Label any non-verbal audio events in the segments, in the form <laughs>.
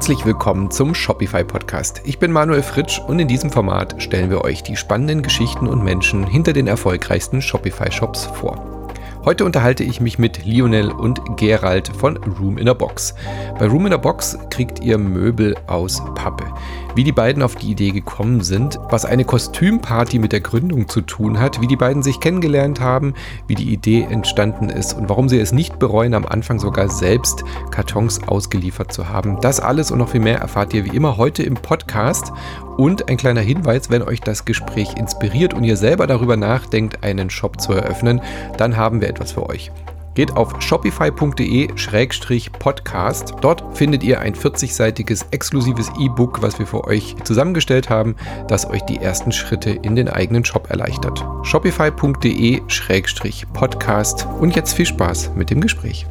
Herzlich willkommen zum Shopify Podcast. Ich bin Manuel Fritsch und in diesem Format stellen wir euch die spannenden Geschichten und Menschen hinter den erfolgreichsten Shopify Shops vor. Heute unterhalte ich mich mit Lionel und Gerald von Room in a Box. Bei Room in a Box kriegt ihr Möbel aus Pappe. Wie die beiden auf die Idee gekommen sind, was eine Kostümparty mit der Gründung zu tun hat, wie die beiden sich kennengelernt haben, wie die Idee entstanden ist und warum sie es nicht bereuen, am Anfang sogar selbst Kartons ausgeliefert zu haben. Das alles und noch viel mehr erfahrt ihr wie immer heute im Podcast. Und ein kleiner Hinweis, wenn euch das Gespräch inspiriert und ihr selber darüber nachdenkt, einen Shop zu eröffnen, dann haben wir etwas für euch. Geht auf shopify.de-podcast. Dort findet ihr ein 40-seitiges exklusives E-Book, was wir für euch zusammengestellt haben, das euch die ersten Schritte in den eigenen Shop erleichtert. shopify.de-podcast. Und jetzt viel Spaß mit dem Gespräch.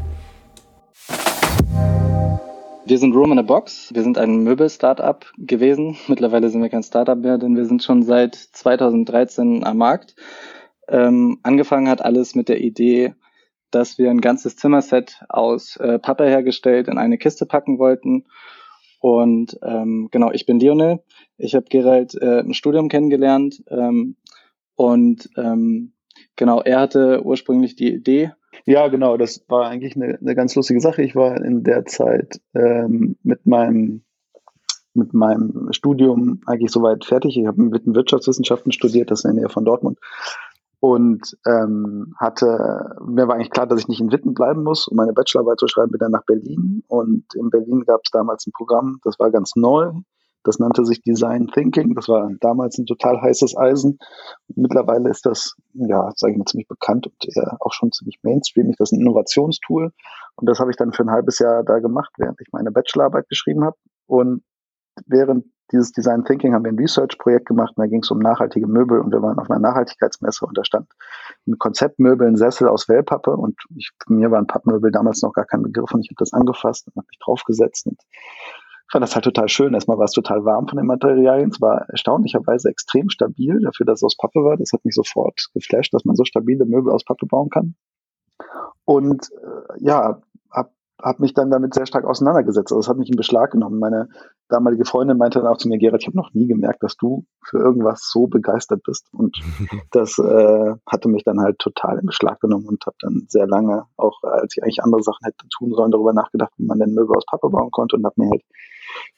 Wir sind Room in a Box. Wir sind ein Möbel-Startup gewesen. Mittlerweile sind wir kein Startup mehr, denn wir sind schon seit 2013 am Markt. Ähm, angefangen hat alles mit der Idee, dass wir ein ganzes Zimmerset aus äh, Pappe hergestellt in eine Kiste packen wollten. Und ähm, genau, ich bin Lionel. Ich habe Gerald äh, im Studium kennengelernt. Ähm, und ähm, genau, er hatte ursprünglich die Idee, ja, genau, das war eigentlich eine, eine ganz lustige Sache. Ich war in der Zeit ähm, mit meinem mit meinem Studium eigentlich soweit fertig. Ich habe mit Wirtschaftswissenschaften studiert, das ist in der Nähe von Dortmund. Und ähm, hatte, mir war eigentlich klar, dass ich nicht in Witten bleiben muss, um meine Bachelorarbeit zu schreiben, bin dann nach Berlin. Und in Berlin gab es damals ein Programm, das war ganz neu. Das nannte sich Design Thinking. Das war damals ein total heißes Eisen. Mittlerweile ist das, ja, sage ich mal, ziemlich bekannt und eher auch schon ziemlich mainstreamig. Das ist ein Innovationstool. Und das habe ich dann für ein halbes Jahr da gemacht, während ich meine Bachelorarbeit geschrieben habe. Und während dieses Design Thinking haben wir ein Research-Projekt gemacht und da ging es um nachhaltige Möbel und wir waren auf einer Nachhaltigkeitsmesse und da stand ein Konzeptmöbel, ein Sessel aus Wellpappe und ich, mir waren Pappmöbel damals noch gar kein Begriff und ich habe das angefasst und habe mich draufgesetzt und fand das halt total schön. Erstmal war es total warm von den Materialien. Es war erstaunlicherweise extrem stabil dafür, dass es aus Pappe war. Das hat mich sofort geflasht, dass man so stabile Möbel aus Pappe bauen kann. Und äh, ja, hab, hab mich dann damit sehr stark auseinandergesetzt. Also es hat mich in Beschlag genommen. Meine damalige Freundin meinte dann auch zu mir, Gerhard, ich habe noch nie gemerkt, dass du für irgendwas so begeistert bist. Und <laughs> das äh, hatte mich dann halt total in Beschlag genommen und habe dann sehr lange, auch als ich eigentlich andere Sachen hätte tun sollen, darüber nachgedacht, wie man denn Möbel aus Pappe bauen konnte und habe mir halt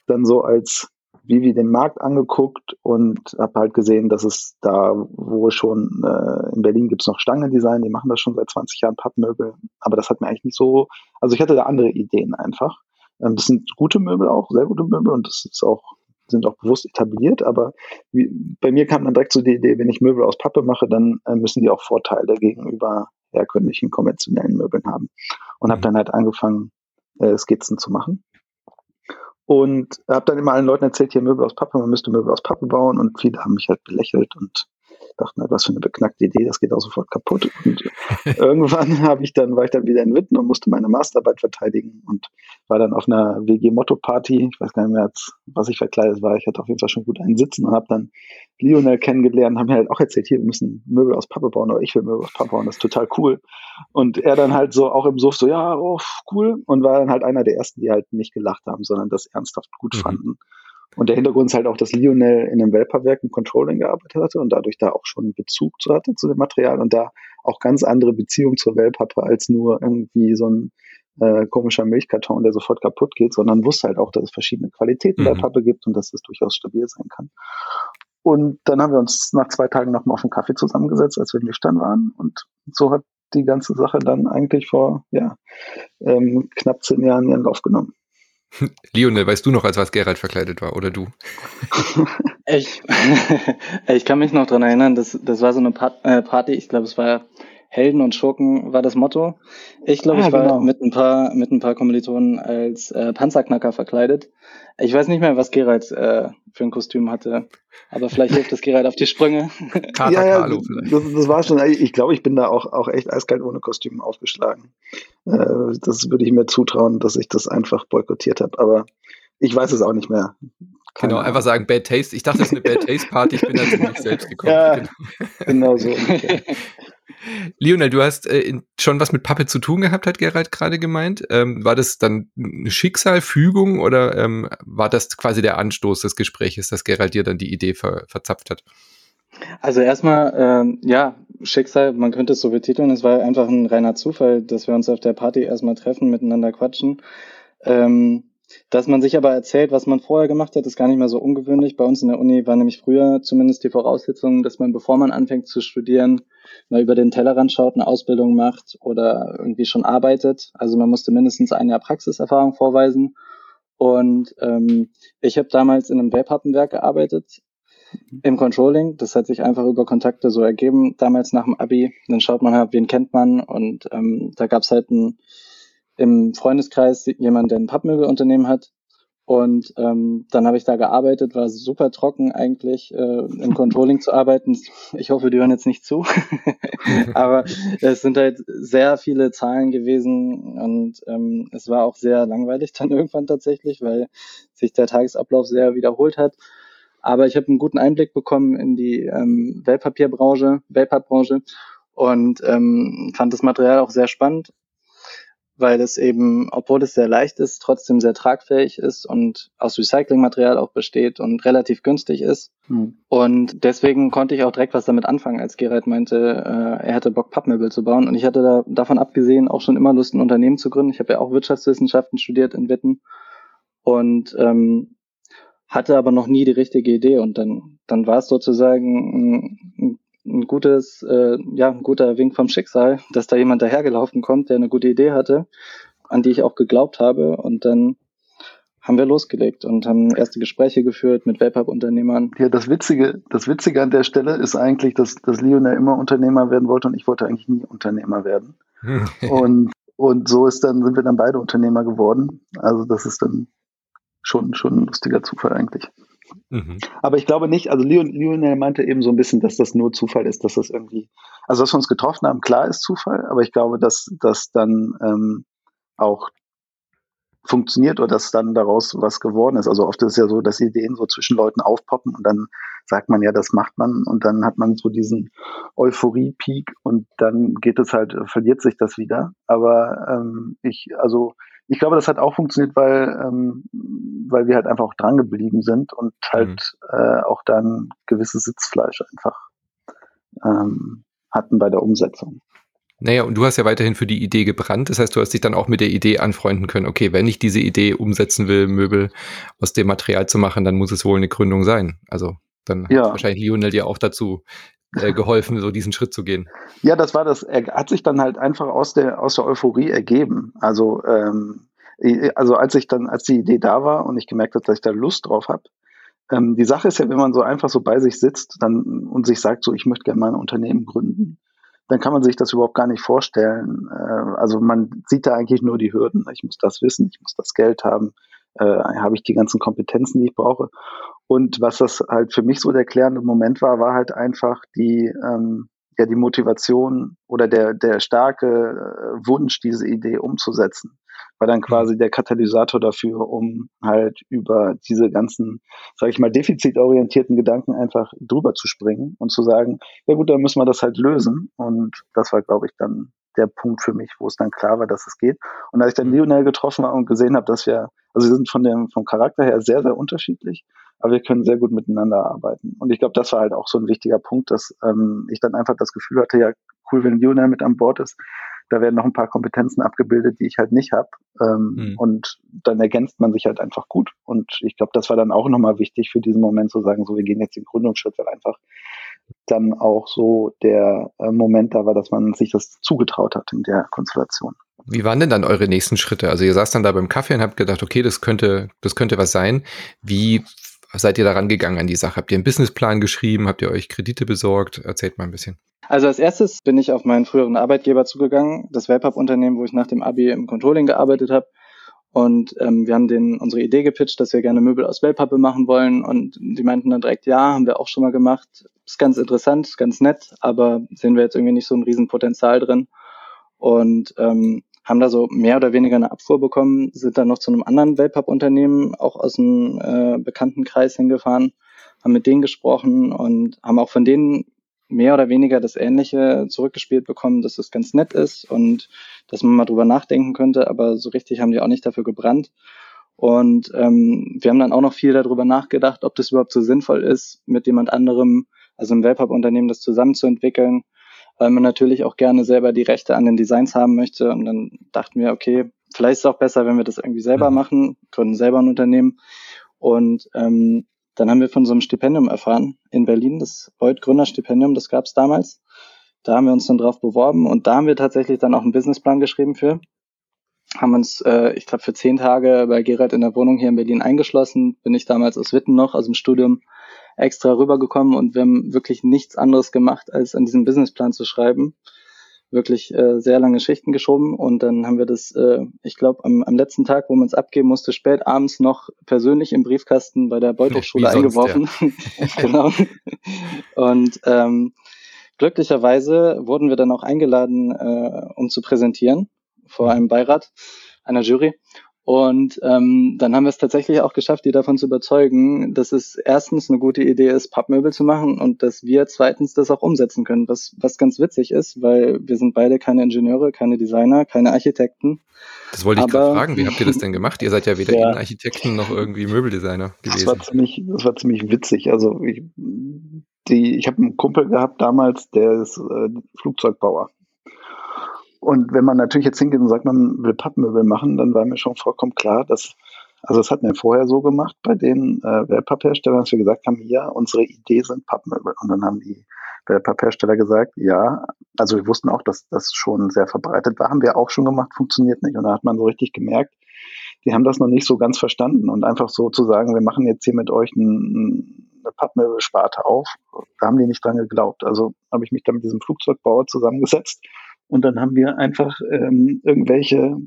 dann so als Vivi den Markt angeguckt und habe halt gesehen, dass es da, wo schon äh, in Berlin gibt's noch Stangendesign, die machen das schon seit 20 Jahren Pappmöbel, aber das hat mir eigentlich nicht so, also ich hatte da andere Ideen einfach. Ähm, das sind gute Möbel auch, sehr gute Möbel und das ist auch sind auch bewusst etabliert, aber wie, bei mir kam dann direkt so die Idee, wenn ich Möbel aus Pappe mache, dann äh, müssen die auch Vorteile gegenüber herkömmlichen konventionellen Möbeln haben. Und habe mhm. dann halt angefangen, äh, Skizzen zu machen. Und habe dann immer allen Leuten erzählt, hier Möbel aus Pappe, man müsste Möbel aus Pappe bauen. Und viele haben mich halt belächelt und dachten halt, was für eine beknackte Idee, das geht auch sofort kaputt. Und irgendwann <laughs> habe ich dann, war ich dann wieder in Witten und musste meine Masterarbeit verteidigen und war dann auf einer WG-Motto-Party. Ich weiß gar nicht mehr, was ich verkleidet war. Ich hatte auf jeden Fall schon gut einen Sitzen und habe dann Lionel kennengelernt, haben mir halt auch erzählt, hier, wir müssen Möbel aus Pappe bauen, oder ich will Möbel aus Pappe bauen, das ist total cool. Und er dann halt so auch im Suff so, ja, oh, cool. Und war dann halt einer der ersten, die halt nicht gelacht haben, sondern das ernsthaft gut mhm. fanden. Und der Hintergrund ist halt auch, dass Lionel in einem Welperwerk im Controlling gearbeitet hatte und dadurch da auch schon Bezug zu hatte zu dem Material und da auch ganz andere Beziehung zur Wellpappe als nur irgendwie so ein äh, komischer Milchkarton, der sofort kaputt geht, sondern wusste halt auch, dass es verschiedene Qualitäten mhm. der Pappe gibt und dass es durchaus stabil sein kann. Und dann haben wir uns nach zwei Tagen nochmal auf einen Kaffee zusammengesetzt, als wir Nüchtern waren. Und so hat die ganze Sache dann eigentlich vor ja, ähm, knapp zehn Jahren ihren Lauf genommen. <laughs> Lionel, weißt du noch, als was Gerald verkleidet war, oder du? <laughs> ich, <laughs> ich kann mich noch dran erinnern, das, das war so eine äh, Party, ich glaube, es war Helden und Schurken war das Motto. Ich glaube, ah, ich war genau. mit ein paar mit ein paar Kommilitonen als äh, Panzerknacker verkleidet. Ich weiß nicht mehr, was Gerald äh, für ein Kostüm hatte, aber vielleicht hilft das Gerald auf die Sprünge. <laughs> Ja, ja, das, das, war schon. Ich glaube, ich bin da auch auch echt eiskalt ohne Kostüm aufgeschlagen. Äh, das würde ich mir zutrauen, dass ich das einfach boykottiert habe. Aber ich weiß es auch nicht mehr. Keine genau, einfach sagen Bad Taste. Ich dachte, es ist eine Bad Taste Party. Ich bin da zu mich <laughs> selbst gekommen. Ja, genau. genau so. Okay. <laughs> Lionel, du hast äh, schon was mit Pappe zu tun gehabt, hat Gerald gerade gemeint. Ähm, war das dann eine Schicksal, Fügung oder ähm, war das quasi der Anstoß des Gespräches, dass Gerald dir dann die Idee ver verzapft hat? Also erstmal, ähm, ja, Schicksal, man könnte es so betiteln. Es war einfach ein reiner Zufall, dass wir uns auf der Party erstmal treffen, miteinander quatschen. Ähm, dass man sich aber erzählt, was man vorher gemacht hat, ist gar nicht mehr so ungewöhnlich. Bei uns in der Uni war nämlich früher zumindest die Voraussetzung, dass man, bevor man anfängt zu studieren, mal über den Tellerrand schaut, eine Ausbildung macht oder irgendwie schon arbeitet. Also man musste mindestens ein Jahr Praxiserfahrung vorweisen. Und ähm, ich habe damals in einem Webhappenwerk gearbeitet im Controlling. Das hat sich einfach über Kontakte so ergeben, damals nach dem Abi. Dann schaut man halt, wen kennt man und ähm, da gab es halt ein, im Freundeskreis jemand, der ein Pappmöbelunternehmen hat. Und ähm, dann habe ich da gearbeitet, war super trocken eigentlich, äh, im Controlling zu arbeiten. Ich hoffe, die hören jetzt nicht zu. <laughs> Aber es sind halt sehr viele Zahlen gewesen und ähm, es war auch sehr langweilig dann irgendwann tatsächlich, weil sich der Tagesablauf sehr wiederholt hat. Aber ich habe einen guten Einblick bekommen in die ähm, Wellpapierbranche, Wellpappbranche und ähm, fand das Material auch sehr spannend, weil es eben, obwohl es sehr leicht ist, trotzdem sehr tragfähig ist und aus Recyclingmaterial auch besteht und relativ günstig ist. Hm. Und deswegen konnte ich auch direkt was damit anfangen, als Gerald meinte, äh, er hätte Bock, Pappmöbel zu bauen. Und ich hatte da davon abgesehen auch schon immer Lust, ein Unternehmen zu gründen. Ich habe ja auch Wirtschaftswissenschaften studiert in Witten. Und ähm, hatte aber noch nie die richtige Idee und dann, dann war es sozusagen ein, ein gutes, äh, ja, ein guter Wink vom Schicksal, dass da jemand dahergelaufen kommt, der eine gute Idee hatte, an die ich auch geglaubt habe und dann haben wir losgelegt und haben erste Gespräche geführt mit Webhub-Unternehmern. Ja, das Witzige, das Witzige an der Stelle ist eigentlich, dass, dass Lionel immer Unternehmer werden wollte und ich wollte eigentlich nie Unternehmer werden. <laughs> und, und so ist dann, sind wir dann beide Unternehmer geworden. Also das ist dann schon, schon ein lustiger Zufall eigentlich. Mhm. Aber ich glaube nicht, also Leon, Lionel meinte eben so ein bisschen, dass das nur Zufall ist, dass das irgendwie, also dass wir uns getroffen haben, klar ist Zufall, aber ich glaube, dass das dann ähm, auch funktioniert oder dass dann daraus was geworden ist. Also oft ist es ja so, dass Ideen so zwischen Leuten aufpoppen und dann sagt man ja, das macht man und dann hat man so diesen Euphorie-Peak und dann geht es halt, verliert sich das wieder. Aber ähm, ich, also ich glaube, das hat auch funktioniert, weil, ähm, weil wir halt einfach auch dran geblieben sind und halt mhm. äh, auch dann gewisses Sitzfleisch einfach ähm, hatten bei der Umsetzung. Naja, und du hast ja weiterhin für die Idee gebrannt. Das heißt, du hast dich dann auch mit der Idee anfreunden können, okay, wenn ich diese Idee umsetzen will, Möbel aus dem Material zu machen, dann muss es wohl eine Gründung sein. Also dann ja. hat wahrscheinlich Lionel dir auch dazu äh, geholfen, so diesen Schritt zu gehen. Ja, das war das, er hat sich dann halt einfach aus der, aus der Euphorie ergeben. Also, ähm, also als ich dann, als die Idee da war und ich gemerkt habe, dass ich da Lust drauf habe, ähm, die Sache ist ja, wenn man so einfach so bei sich sitzt dann und sich sagt, so ich möchte gerne mal ein Unternehmen gründen, dann kann man sich das überhaupt gar nicht vorstellen. Äh, also man sieht da eigentlich nur die Hürden. Ich muss das wissen, ich muss das Geld haben, äh, habe ich die ganzen Kompetenzen, die ich brauche. Und was das halt für mich so der klärende Moment war, war halt einfach die, ähm, ja, die Motivation oder der, der starke äh, Wunsch, diese Idee umzusetzen war dann quasi der Katalysator dafür, um halt über diese ganzen, sage ich mal, defizitorientierten Gedanken einfach drüber zu springen und zu sagen, ja gut, dann müssen wir das halt lösen. Und das war, glaube ich, dann der Punkt für mich, wo es dann klar war, dass es geht. Und als ich dann mhm. Lionel getroffen habe und gesehen habe, dass wir, also wir sind von dem, vom Charakter her sehr, sehr unterschiedlich, aber wir können sehr gut miteinander arbeiten. Und ich glaube, das war halt auch so ein wichtiger Punkt, dass ähm, ich dann einfach das Gefühl hatte, ja, cool, wenn Lionel mit an Bord ist, da werden noch ein paar Kompetenzen abgebildet, die ich halt nicht habe. Ähm, mhm. Und dann ergänzt man sich halt einfach gut. Und ich glaube, das war dann auch nochmal wichtig für diesen Moment zu sagen, so wir gehen jetzt den Gründungsschritt, weil einfach dann auch so der äh, Moment da war, dass man sich das zugetraut hat in der Konstellation. Wie waren denn dann eure nächsten Schritte? Also ihr saß dann da beim Kaffee und habt gedacht, okay, das könnte, das könnte was sein. Wie seid ihr daran gegangen an die Sache? Habt ihr einen Businessplan geschrieben? Habt ihr euch Kredite besorgt? Erzählt mal ein bisschen. Also als erstes bin ich auf meinen früheren Arbeitgeber zugegangen, das Webhub-Unternehmen, wo ich nach dem Abi im Controlling gearbeitet habe. Und ähm, wir haben denen unsere Idee gepitcht, dass wir gerne Möbel aus Wellpappe machen wollen. Und die meinten dann direkt, ja, haben wir auch schon mal gemacht. Ist ganz interessant, ganz nett, aber sehen wir jetzt irgendwie nicht so ein Riesenpotenzial drin. Und ähm, haben da so mehr oder weniger eine Abfuhr bekommen, sind dann noch zu einem anderen Wellpapp-Unternehmen, auch aus dem äh, Bekanntenkreis hingefahren, haben mit denen gesprochen und haben auch von denen mehr oder weniger das Ähnliche zurückgespielt bekommen, dass es ganz nett ist und dass man mal drüber nachdenken könnte, aber so richtig haben die auch nicht dafür gebrannt. Und ähm, wir haben dann auch noch viel darüber nachgedacht, ob das überhaupt so sinnvoll ist, mit jemand anderem, also im Webhub-Unternehmen, das zusammenzuentwickeln, weil man natürlich auch gerne selber die Rechte an den Designs haben möchte. Und dann dachten wir, okay, vielleicht ist es auch besser, wenn wir das irgendwie selber mhm. machen, gründen selber ein Unternehmen. Und ähm, dann haben wir von so einem Stipendium erfahren in Berlin, das Beuth Gründerstipendium, das gab es damals. Da haben wir uns dann drauf beworben und da haben wir tatsächlich dann auch einen Businessplan geschrieben für. Haben uns, äh, ich glaube, für zehn Tage bei Gerald in der Wohnung hier in Berlin eingeschlossen. Bin ich damals aus Witten noch, aus dem Studium, extra rübergekommen und wir haben wirklich nichts anderes gemacht, als an diesem Businessplan zu schreiben wirklich äh, sehr lange Schichten geschoben und dann haben wir das, äh, ich glaube, am, am letzten Tag, wo man es abgeben musste, spät abends noch persönlich im Briefkasten bei der Beutelschule eingeworfen. Ja. <laughs> genau. Und ähm, glücklicherweise wurden wir dann auch eingeladen, äh, um zu präsentieren vor mhm. einem Beirat einer Jury. Und ähm, dann haben wir es tatsächlich auch geschafft, die davon zu überzeugen, dass es erstens eine gute Idee ist, Pappmöbel zu machen und dass wir zweitens das auch umsetzen können, was, was ganz witzig ist, weil wir sind beide keine Ingenieure, keine Designer, keine Architekten. Das wollte ich gerade fragen, wie habt ihr das denn gemacht? Ihr seid ja weder ja. Architekten noch irgendwie Möbeldesigner gewesen. Das war ziemlich, das war ziemlich witzig. Also ich, die, ich habe einen Kumpel gehabt damals, der ist äh, Flugzeugbauer. Und wenn man natürlich jetzt hingeht und sagt, man will Pappmöbel machen, dann war mir schon vollkommen klar, dass, also das hatten wir vorher so gemacht bei den äh, Wellpappherstellern, dass wir gesagt haben, ja, unsere Idee sind Pappmöbel. Und dann haben die Wellpapphersteller gesagt, ja, also wir wussten auch, dass das schon sehr verbreitet war, haben wir auch schon gemacht, funktioniert nicht. Und da hat man so richtig gemerkt, die haben das noch nicht so ganz verstanden und einfach so zu sagen, wir machen jetzt hier mit euch ein, eine Pappmöbelsparte auf, da haben die nicht dran geglaubt. Also habe ich mich da mit diesem Flugzeugbauer zusammengesetzt und dann haben wir einfach ähm, irgendwelche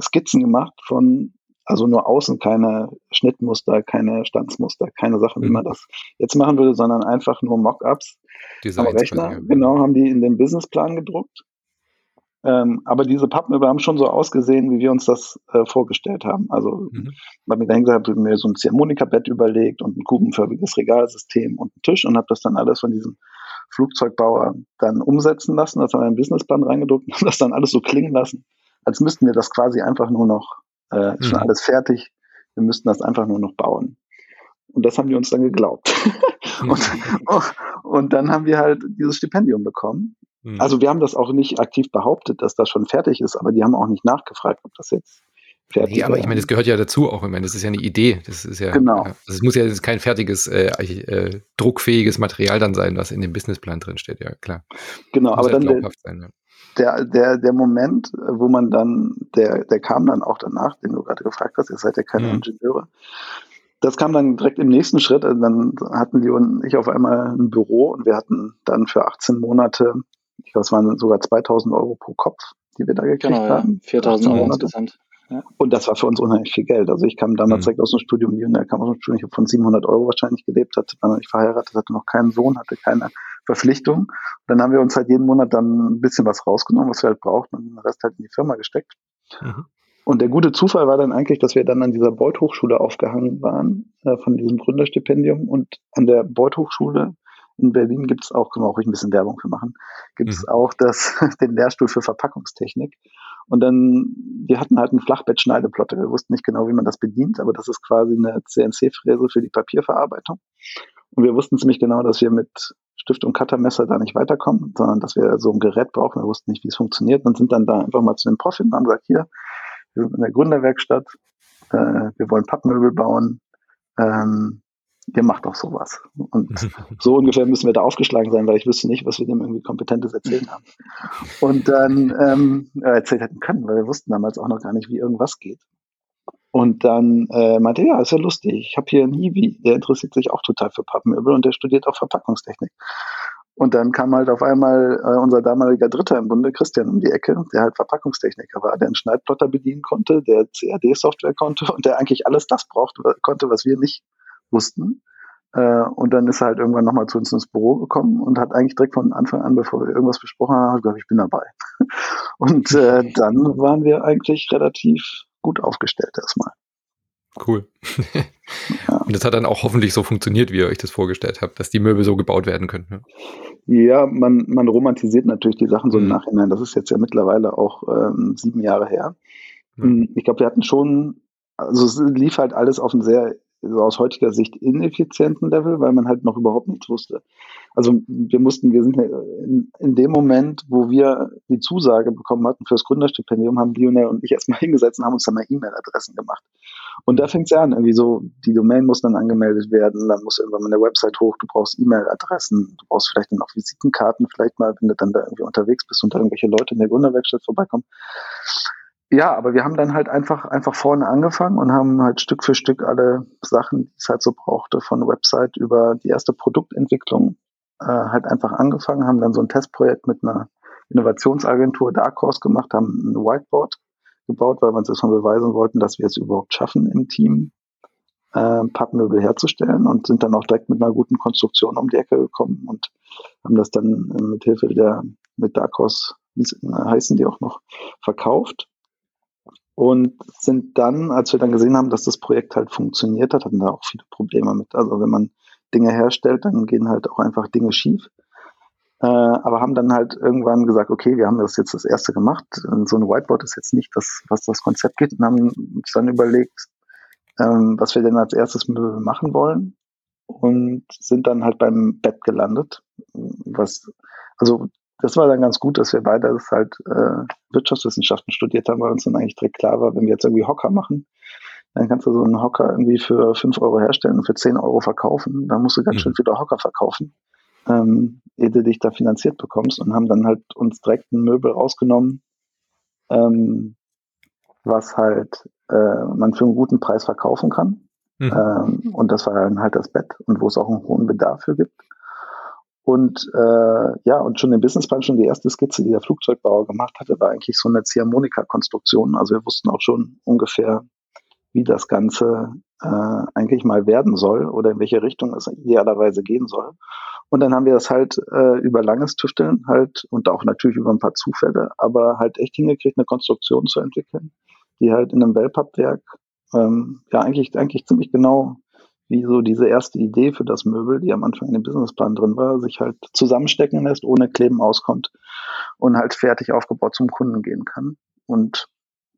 Skizzen gemacht von, also nur außen, keine Schnittmuster, keine Stanzmuster, keine Sachen, wie mhm. man das jetzt machen würde, sondern einfach nur Mockups am Rechner. Genau, haben die in den Businessplan gedruckt. Ähm, aber diese Pappmöbel haben schon so ausgesehen, wie wir uns das äh, vorgestellt haben. Also, mhm. weil mir dahin gesagt habe, mir so ein Ziehharmonika-Bett überlegt und ein kubenförmiges Regalsystem und einen Tisch und habe das dann alles von diesem Flugzeugbauer dann umsetzen lassen. Das haben wir in den Businessplan reingedruckt und haben das dann alles so klingen lassen, als müssten wir das quasi einfach nur noch, äh, mhm. schon alles fertig, wir müssten das einfach nur noch bauen. Und das haben die uns dann geglaubt. und, und dann haben wir halt dieses Stipendium bekommen. Mhm. Also wir haben das auch nicht aktiv behauptet, dass das schon fertig ist, aber die haben auch nicht nachgefragt, ob das jetzt fertig. Nee, aber ich meine, das gehört ja dazu auch. Ich meine, das ist ja eine Idee. Das ist ja. Genau. Also es muss ja kein fertiges, äh, äh, druckfähiges Material dann sein, was in dem Businessplan drin steht. Ja, klar. Genau, aber dann der, sein, ja. der, der, der Moment, wo man dann, der, der kam dann auch danach, den du gerade gefragt hast, ihr seid ja keine mhm. Ingenieure. Das kam dann direkt im nächsten Schritt. Also dann hatten die und ich auf einmal ein Büro und wir hatten dann für 18 Monate, ich glaube, es waren sogar 2000 Euro pro Kopf, die wir da gekriegt genau, haben. Ja. 4000 Euro insgesamt. Und das war für uns unheimlich viel Geld. Also ich kam damals mhm. direkt aus dem Studium, die kam aus dem Studium, ich habe von 700 Euro wahrscheinlich gelebt, hatte, war noch nicht verheiratet, hatte noch keinen Sohn, hatte keine Verpflichtung. Und dann haben wir uns halt jeden Monat dann ein bisschen was rausgenommen, was wir halt brauchten und den Rest halt in die Firma gesteckt. Mhm. Und der gute Zufall war dann eigentlich, dass wir dann an dieser Beuth Hochschule aufgehangen waren, äh, von diesem Gründerstipendium. Und an der Beuth Hochschule in Berlin gibt es auch, können wir auch ein bisschen Werbung für machen, gibt es mhm. auch das, <laughs> den Lehrstuhl für Verpackungstechnik. Und dann, wir hatten halt einen Flachbett-Schneideplotter. Wir wussten nicht genau, wie man das bedient, aber das ist quasi eine CNC-Fräse für die Papierverarbeitung. Und wir wussten ziemlich genau, dass wir mit Stift und Cuttermesser da nicht weiterkommen, sondern dass wir so ein Gerät brauchen. Wir wussten nicht, wie es funktioniert und sind dann da einfach mal zu dem Prof hin und haben gesagt, hier, wir sind in der Gründerwerkstatt, äh, wir wollen Pappmöbel bauen, ähm, ihr macht doch sowas. Und <laughs> so ungefähr müssen wir da aufgeschlagen sein, weil ich wüsste nicht, was wir dem irgendwie Kompetentes erzählen haben. Und dann ähm, erzählt hätten können, weil wir wussten damals auch noch gar nicht, wie irgendwas geht. Und dann äh, meinte ja, ist ja lustig. Ich habe hier einen Hiwi, der interessiert sich auch total für Pappmöbel und der studiert auch Verpackungstechnik. Und dann kam halt auf einmal äh, unser damaliger Dritter im Bunde, Christian, um die Ecke, der halt Verpackungstechniker war, der einen Schneidplotter bedienen konnte, der CAD-Software konnte und der eigentlich alles das brauchte, konnte, was wir nicht wussten. Äh, und dann ist er halt irgendwann nochmal zu uns ins Büro gekommen und hat eigentlich direkt von Anfang an, bevor wir irgendwas besprochen haben, gesagt, ich bin dabei. <laughs> Und äh, <laughs> dann waren wir eigentlich relativ gut aufgestellt erstmal. Cool. <laughs> Und das hat dann auch hoffentlich so funktioniert, wie ihr euch das vorgestellt habt, dass die Möbel so gebaut werden können. Ja, ja man, man romantisiert natürlich die Sachen so im mhm. Nachhinein. Das ist jetzt ja mittlerweile auch ähm, sieben Jahre her. Mhm. Ich glaube, wir hatten schon, also es lief halt alles auf einem sehr so aus heutiger Sicht ineffizienten Level, weil man halt noch überhaupt nichts wusste. Also wir mussten, wir sind in, in dem Moment, wo wir die Zusage bekommen hatten für das Gründerstipendium, haben Lionel und ich erstmal <laughs> hingesetzt und haben uns dann mal E-Mail-Adressen gemacht. Und da fängt es ja an, irgendwie so, die Domain muss dann angemeldet werden, dann muss irgendwann mal eine Website hoch, du brauchst E-Mail-Adressen, du brauchst vielleicht dann auch Visitenkarten, vielleicht mal, wenn du dann da irgendwie unterwegs bist und da irgendwelche Leute in der Gründerwerkstatt vorbeikommen ja, aber wir haben dann halt einfach, einfach vorne angefangen und haben halt Stück für Stück alle Sachen, die es halt so brauchte, von Website über die erste Produktentwicklung äh, halt einfach angefangen, haben dann so ein Testprojekt mit einer Innovationsagentur Dark Horse gemacht, haben ein Whiteboard gebaut, weil wir uns erstmal beweisen wollten, dass wir es überhaupt schaffen im Team, äh, Pappmöbel herzustellen und sind dann auch direkt mit einer guten Konstruktion um die Ecke gekommen und haben das dann äh, mit Hilfe der, mit Dark Horse, wie heißen die auch noch, verkauft und sind dann, als wir dann gesehen haben, dass das Projekt halt funktioniert hat, hatten da auch viele Probleme mit. Also wenn man Dinge herstellt, dann gehen halt auch einfach Dinge schief. Äh, aber haben dann halt irgendwann gesagt, okay, wir haben das jetzt das erste gemacht. So ein Whiteboard ist jetzt nicht das, was das Konzept geht und haben uns dann überlegt, ähm, was wir denn als erstes machen wollen und sind dann halt beim Bett gelandet. Was, also das war dann ganz gut, dass wir beide das halt äh, Wirtschaftswissenschaften studiert haben, weil uns dann eigentlich direkt klar war, wenn wir jetzt irgendwie Hocker machen, dann kannst du so einen Hocker irgendwie für 5 Euro herstellen und für 10 Euro verkaufen. Dann musst du ganz mhm. schön viele Hocker verkaufen, ähm, ehe du dich da finanziert bekommst und haben dann halt uns direkt ein Möbel rausgenommen, ähm, was halt äh, man für einen guten Preis verkaufen kann. Mhm. Ähm, und das war dann halt das Bett und wo es auch einen hohen Bedarf für gibt. Und äh, ja, und schon im Businessplan, schon die erste Skizze, die der Flugzeugbauer gemacht hatte, war eigentlich so eine Ziehharmonika-Konstruktion. Also wir wussten auch schon ungefähr, wie das Ganze äh, eigentlich mal werden soll oder in welche Richtung es idealerweise gehen soll. Und dann haben wir das halt äh, über langes Tüfteln halt und auch natürlich über ein paar Zufälle, aber halt echt hingekriegt, eine Konstruktion zu entwickeln, die halt in einem Wellpappwerk ähm, ja eigentlich, eigentlich ziemlich genau wie so diese erste Idee für das Möbel, die am Anfang in dem Businessplan drin war, sich halt zusammenstecken lässt, ohne Kleben auskommt und halt fertig aufgebaut zum Kunden gehen kann. Und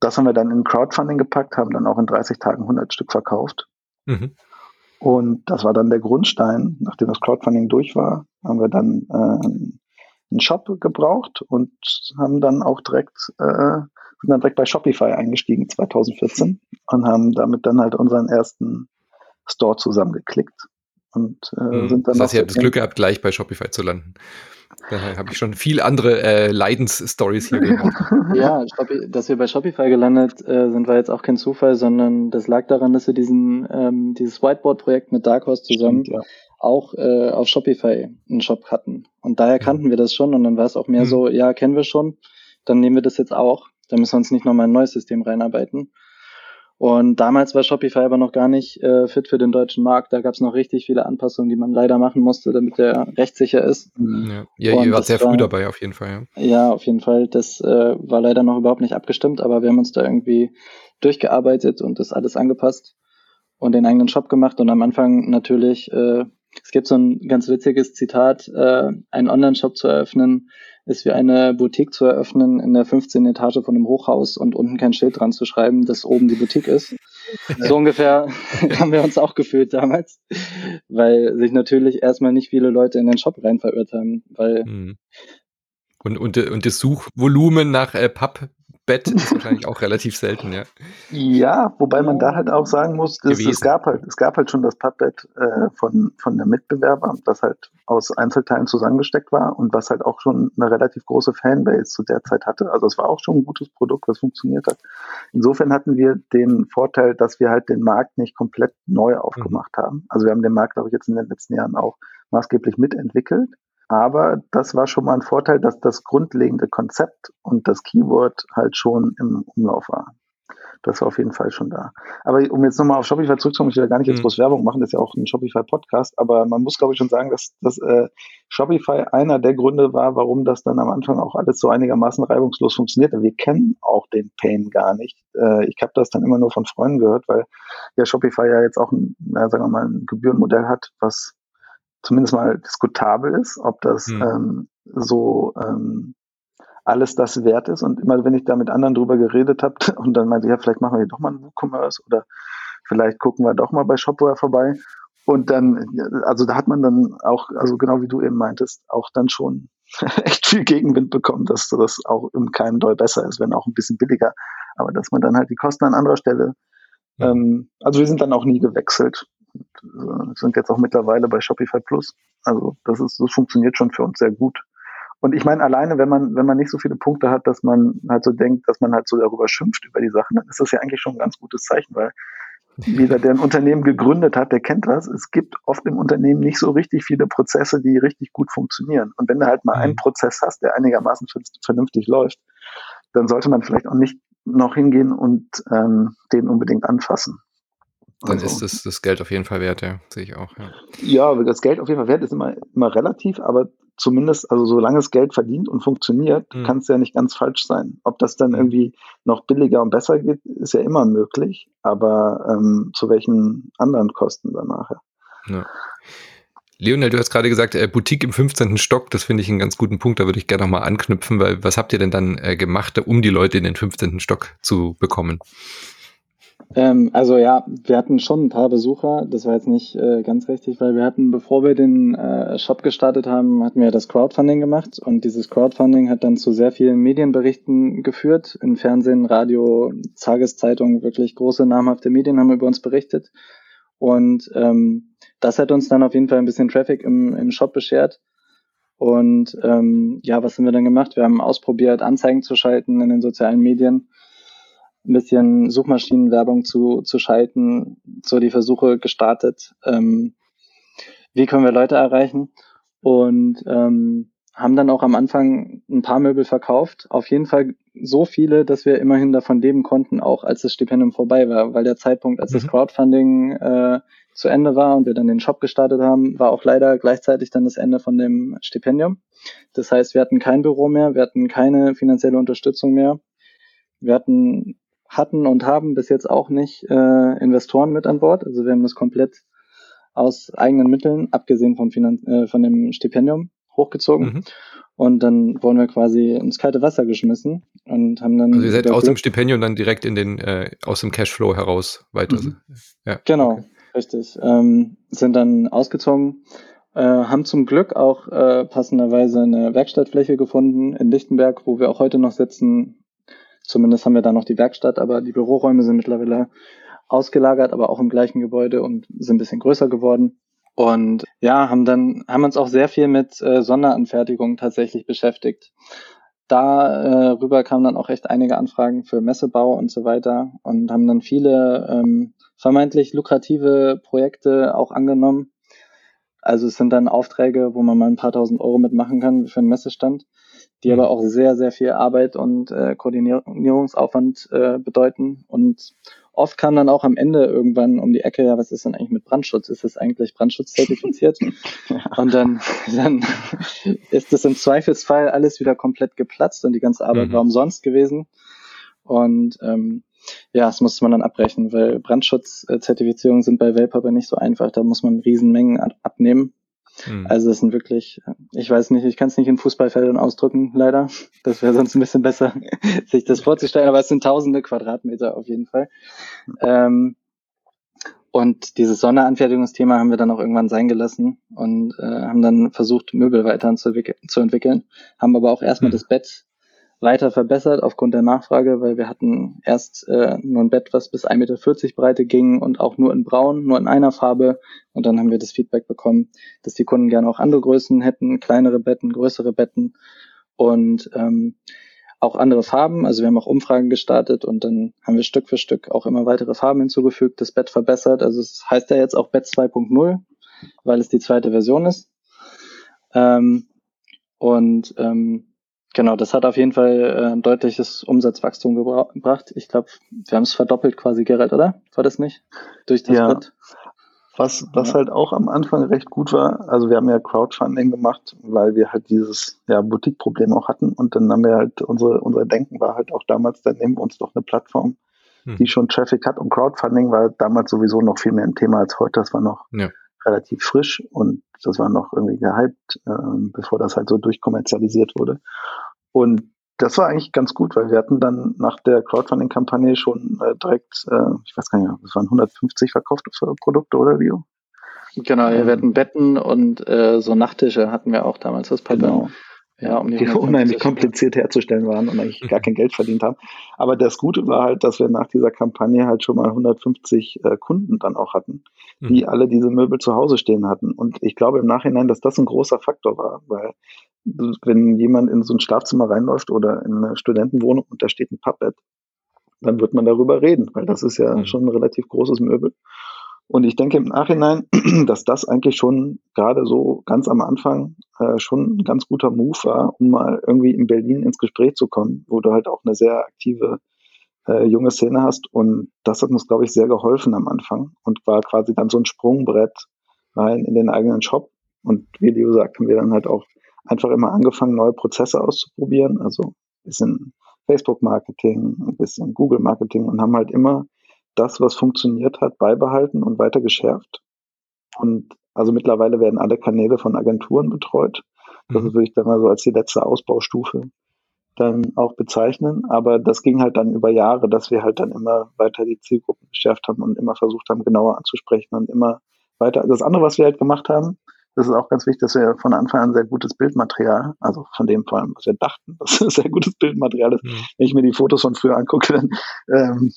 das haben wir dann in Crowdfunding gepackt, haben dann auch in 30 Tagen 100 Stück verkauft. Mhm. Und das war dann der Grundstein. Nachdem das Crowdfunding durch war, haben wir dann äh, einen Shop gebraucht und haben dann auch direkt, äh, sind dann direkt bei Shopify eingestiegen 2014 und haben damit dann halt unseren ersten Store zusammengeklickt und äh, mhm. sind dann. Das heißt, ihr habt das Glück gehabt, gleich bei Shopify zu landen. Da habe ich schon viel andere äh, Leidensstories hier gehört. <laughs> ja, dass wir bei Shopify gelandet äh, sind, war jetzt auch kein Zufall, sondern das lag daran, dass wir diesen ähm, dieses Whiteboard-Projekt mit Dark Horse zusammen Stimmt, ja. auch äh, auf Shopify einen Shop hatten. Und daher kannten mhm. wir das schon und dann war es auch mehr mhm. so, ja, kennen wir schon, dann nehmen wir das jetzt auch. Da müssen wir uns nicht nochmal ein neues System reinarbeiten. Und damals war Shopify aber noch gar nicht äh, fit für den deutschen Markt. Da gab es noch richtig viele Anpassungen, die man leider machen musste, damit der rechtssicher ist. Mhm. Ja, ja ihr wart sehr früh war, dabei auf jeden Fall. Ja, ja auf jeden Fall. Das äh, war leider noch überhaupt nicht abgestimmt, aber wir haben uns da irgendwie durchgearbeitet und das alles angepasst und den eigenen Shop gemacht. Und am Anfang natürlich, äh, es gibt so ein ganz witziges Zitat, äh, einen Online-Shop zu eröffnen, ist wie eine Boutique zu eröffnen in der 15. Etage von einem Hochhaus und unten kein Schild dran zu schreiben, dass oben die Boutique ist. <laughs> So ungefähr <laughs> haben wir uns auch gefühlt damals, weil sich natürlich erstmal nicht viele Leute in den Shop rein verirrt haben, weil mhm. und, und, und das Suchvolumen nach äh, Papp Bett ist wahrscheinlich auch relativ selten, ja. Ja, wobei man da halt auch sagen muss, dass es gab halt, es gab halt schon das Pappbett äh, von, von der Mitbewerber, das halt aus Einzelteilen zusammengesteckt war und was halt auch schon eine relativ große Fanbase zu der Zeit hatte. Also es war auch schon ein gutes Produkt, was funktioniert hat. Insofern hatten wir den Vorteil, dass wir halt den Markt nicht komplett neu aufgemacht mhm. haben. Also wir haben den Markt, glaube ich, jetzt in den letzten Jahren auch maßgeblich mitentwickelt. Aber das war schon mal ein Vorteil, dass das grundlegende Konzept und das Keyword halt schon im Umlauf war. das war auf jeden Fall schon da. Aber um jetzt nochmal auf Shopify zurückzukommen, ich will ja gar nicht jetzt mhm. groß Werbung machen, das ist ja auch ein Shopify-Podcast, aber man muss, glaube ich, schon sagen, dass, dass äh, Shopify einer der Gründe war, warum das dann am Anfang auch alles so einigermaßen reibungslos funktionierte. Wir kennen auch den Pain gar nicht. Äh, ich habe das dann immer nur von Freunden gehört, weil ja Shopify ja jetzt auch ein, na, sagen wir mal, ein Gebührenmodell hat, was zumindest mal diskutabel ist, ob das mhm. ähm, so ähm, alles das wert ist. Und immer wenn ich da mit anderen drüber geredet habe <laughs> und dann meinte, ja, vielleicht machen wir hier doch mal einen WooCommerce oder vielleicht gucken wir doch mal bei Shopware vorbei. Und dann, also da hat man dann auch, also genau wie du eben meintest, auch dann schon <laughs> echt viel Gegenwind bekommen, dass das auch im keinem Doll besser ist, wenn auch ein bisschen billiger. Aber dass man dann halt die Kosten an anderer Stelle, ähm, also wir sind dann auch nie gewechselt. Wir sind jetzt auch mittlerweile bei Shopify Plus. Also das ist, das funktioniert schon für uns sehr gut. Und ich meine, alleine, wenn man, wenn man nicht so viele Punkte hat, dass man halt so denkt, dass man halt so darüber schimpft über die Sachen, dann ist das ja eigentlich schon ein ganz gutes Zeichen, weil jeder, der ein Unternehmen gegründet hat, der kennt das. Es gibt oft im Unternehmen nicht so richtig viele Prozesse, die richtig gut funktionieren. Und wenn du halt mal einen mhm. Prozess hast, der einigermaßen vernünftig läuft, dann sollte man vielleicht auch nicht noch hingehen und ähm, den unbedingt anfassen. Dann also, ist das, das Geld auf jeden Fall wert, ja, sehe ich auch. Ja. ja, das Geld auf jeden Fall wert ist immer, immer relativ, aber zumindest, also solange es Geld verdient und funktioniert, mhm. kann es ja nicht ganz falsch sein. Ob das dann mhm. irgendwie noch billiger und besser geht, ist ja immer möglich, aber ähm, zu welchen anderen Kosten dann nachher. Ja. Leonel, du hast gerade gesagt, äh, Boutique im 15. Stock, das finde ich einen ganz guten Punkt, da würde ich gerne nochmal anknüpfen, weil was habt ihr denn dann äh, gemacht, um die Leute in den 15. Stock zu bekommen? Ähm, also ja, wir hatten schon ein paar Besucher. Das war jetzt nicht äh, ganz richtig, weil wir hatten, bevor wir den äh, Shop gestartet haben, hatten wir das Crowdfunding gemacht und dieses Crowdfunding hat dann zu sehr vielen Medienberichten geführt. In Fernsehen, Radio, Tageszeitung, wirklich große namhafte Medien haben über uns berichtet. Und ähm, das hat uns dann auf jeden Fall ein bisschen Traffic im, im Shop beschert. Und ähm, ja, was haben wir dann gemacht? Wir haben ausprobiert, Anzeigen zu schalten in den sozialen Medien ein bisschen Suchmaschinenwerbung zu, zu schalten, so die Versuche gestartet, ähm, wie können wir Leute erreichen und ähm, haben dann auch am Anfang ein paar Möbel verkauft. Auf jeden Fall so viele, dass wir immerhin davon leben konnten, auch als das Stipendium vorbei war, weil der Zeitpunkt, als mhm. das Crowdfunding äh, zu Ende war und wir dann den Shop gestartet haben, war auch leider gleichzeitig dann das Ende von dem Stipendium. Das heißt, wir hatten kein Büro mehr, wir hatten keine finanzielle Unterstützung mehr. Wir hatten hatten und haben bis jetzt auch nicht äh, Investoren mit an Bord. Also wir haben das komplett aus eigenen Mitteln, abgesehen vom Finan äh, von dem Stipendium, hochgezogen. Mhm. Und dann wurden wir quasi ins kalte Wasser geschmissen und haben dann. Also ihr seid aus Glück dem Stipendium dann direkt in den, äh, aus dem Cashflow heraus weiter. Mhm. Ja. Genau, okay. richtig. Ähm, sind dann ausgezogen, äh, haben zum Glück auch äh, passenderweise eine Werkstattfläche gefunden in Lichtenberg, wo wir auch heute noch sitzen, Zumindest haben wir da noch die Werkstatt, aber die Büroräume sind mittlerweile ausgelagert, aber auch im gleichen Gebäude und sind ein bisschen größer geworden. Und ja, haben dann, haben uns auch sehr viel mit äh, Sonderanfertigung tatsächlich beschäftigt. Darüber äh, kamen dann auch echt einige Anfragen für Messebau und so weiter und haben dann viele ähm, vermeintlich lukrative Projekte auch angenommen. Also es sind dann Aufträge, wo man mal ein paar tausend Euro mitmachen kann für einen Messestand die aber auch sehr, sehr viel Arbeit und äh, Koordinierungsaufwand äh, bedeuten. Und oft kam dann auch am Ende irgendwann um die Ecke, ja, was ist denn eigentlich mit Brandschutz? Ist es eigentlich brandschutzzertifiziert? <laughs> Und dann, dann ist es im Zweifelsfall alles wieder komplett geplatzt und die ganze Arbeit mhm. war umsonst gewesen. Und ähm, ja, das musste man dann abbrechen, weil Brandschutzzertifizierungen sind bei Vape aber nicht so einfach. Da muss man Riesenmengen abnehmen. Mhm. Also es sind wirklich, ich weiß nicht, ich kann es nicht in Fußballfeldern ausdrücken, leider. Das wäre sonst ein bisschen besser, <laughs> sich das vorzustellen, aber es sind tausende Quadratmeter auf jeden Fall. Ähm, und dieses Sonderanfertigungsthema haben wir dann auch irgendwann sein gelassen und äh, haben dann versucht, Möbel weiter zu, entwickeln, haben aber auch erstmal mhm. das Bett weiter verbessert aufgrund der Nachfrage, weil wir hatten erst äh, nur ein Bett, was bis 1,40 Meter Breite ging und auch nur in braun, nur in einer Farbe. Und dann haben wir das Feedback bekommen, dass die Kunden gerne auch andere Größen hätten, kleinere Betten, größere Betten und ähm, auch andere Farben. Also wir haben auch Umfragen gestartet und dann haben wir Stück für Stück auch immer weitere Farben hinzugefügt, das Bett verbessert. Also es heißt ja jetzt auch Bett 2.0, weil es die zweite Version ist. Ähm, und ähm, Genau, das hat auf jeden Fall äh, ein deutliches Umsatzwachstum gebracht. Ich glaube, wir haben es verdoppelt quasi, Gerrit, oder? War das nicht? Durch das ja. Bett? Was, was ja. halt auch am Anfang recht gut war, also wir haben ja Crowdfunding gemacht, weil wir halt dieses ja, Boutique-Problem auch hatten und dann haben wir halt, unsere, unser Denken war halt auch damals, dann nehmen wir uns doch eine Plattform, hm. die schon Traffic hat und Crowdfunding war damals sowieso noch viel mehr ein Thema als heute, das war noch ja. relativ frisch und das war noch irgendwie gehypt, äh, bevor das halt so durchkommerzialisiert wurde. Und das war eigentlich ganz gut, weil wir hatten dann nach der Crowdfunding-Kampagne schon äh, direkt, äh, ich weiß gar nicht, das waren 150 verkaufte Produkte, oder Leo? Genau, wir hatten Betten und äh, so Nachttische hatten wir auch damals das Papier. Genau. Ja, um die, die unheimlich kompliziert herzustellen waren und eigentlich gar kein Geld verdient haben. Aber das Gute war halt, dass wir nach dieser Kampagne halt schon mal 150 äh, Kunden dann auch hatten, die mhm. alle diese Möbel zu Hause stehen hatten. Und ich glaube im Nachhinein, dass das ein großer Faktor war, weil wenn jemand in so ein Schlafzimmer reinläuft oder in eine Studentenwohnung und da steht ein Pappbett, dann wird man darüber reden, weil das ist ja mhm. schon ein relativ großes Möbel. Und ich denke im Nachhinein, <clears throat> dass das eigentlich schon gerade so ganz am Anfang äh, schon ein ganz guter Move war, um mal irgendwie in Berlin ins Gespräch zu kommen, wo du halt auch eine sehr aktive äh, junge Szene hast. Und das hat uns, glaube ich, sehr geholfen am Anfang und war quasi dann so ein Sprungbrett rein in den eigenen Shop. Und wie Leo sagt, haben wir dann halt auch einfach immer angefangen, neue Prozesse auszuprobieren. Also ein bisschen Facebook-Marketing, ein bisschen Google-Marketing und haben halt immer das, was funktioniert hat, beibehalten und weiter geschärft. Und also mittlerweile werden alle Kanäle von Agenturen betreut. Das mhm. würde ich dann mal so als die letzte Ausbaustufe dann auch bezeichnen. Aber das ging halt dann über Jahre, dass wir halt dann immer weiter die Zielgruppen geschärft haben und immer versucht haben, genauer anzusprechen und immer weiter. Das andere, was wir halt gemacht haben, das ist auch ganz wichtig, dass wir von Anfang an sehr gutes Bildmaterial, also von dem vor allem, was wir dachten, dass es sehr gutes Bildmaterial ist. Mhm. Wenn ich mir die Fotos von früher angucke, dann ähm,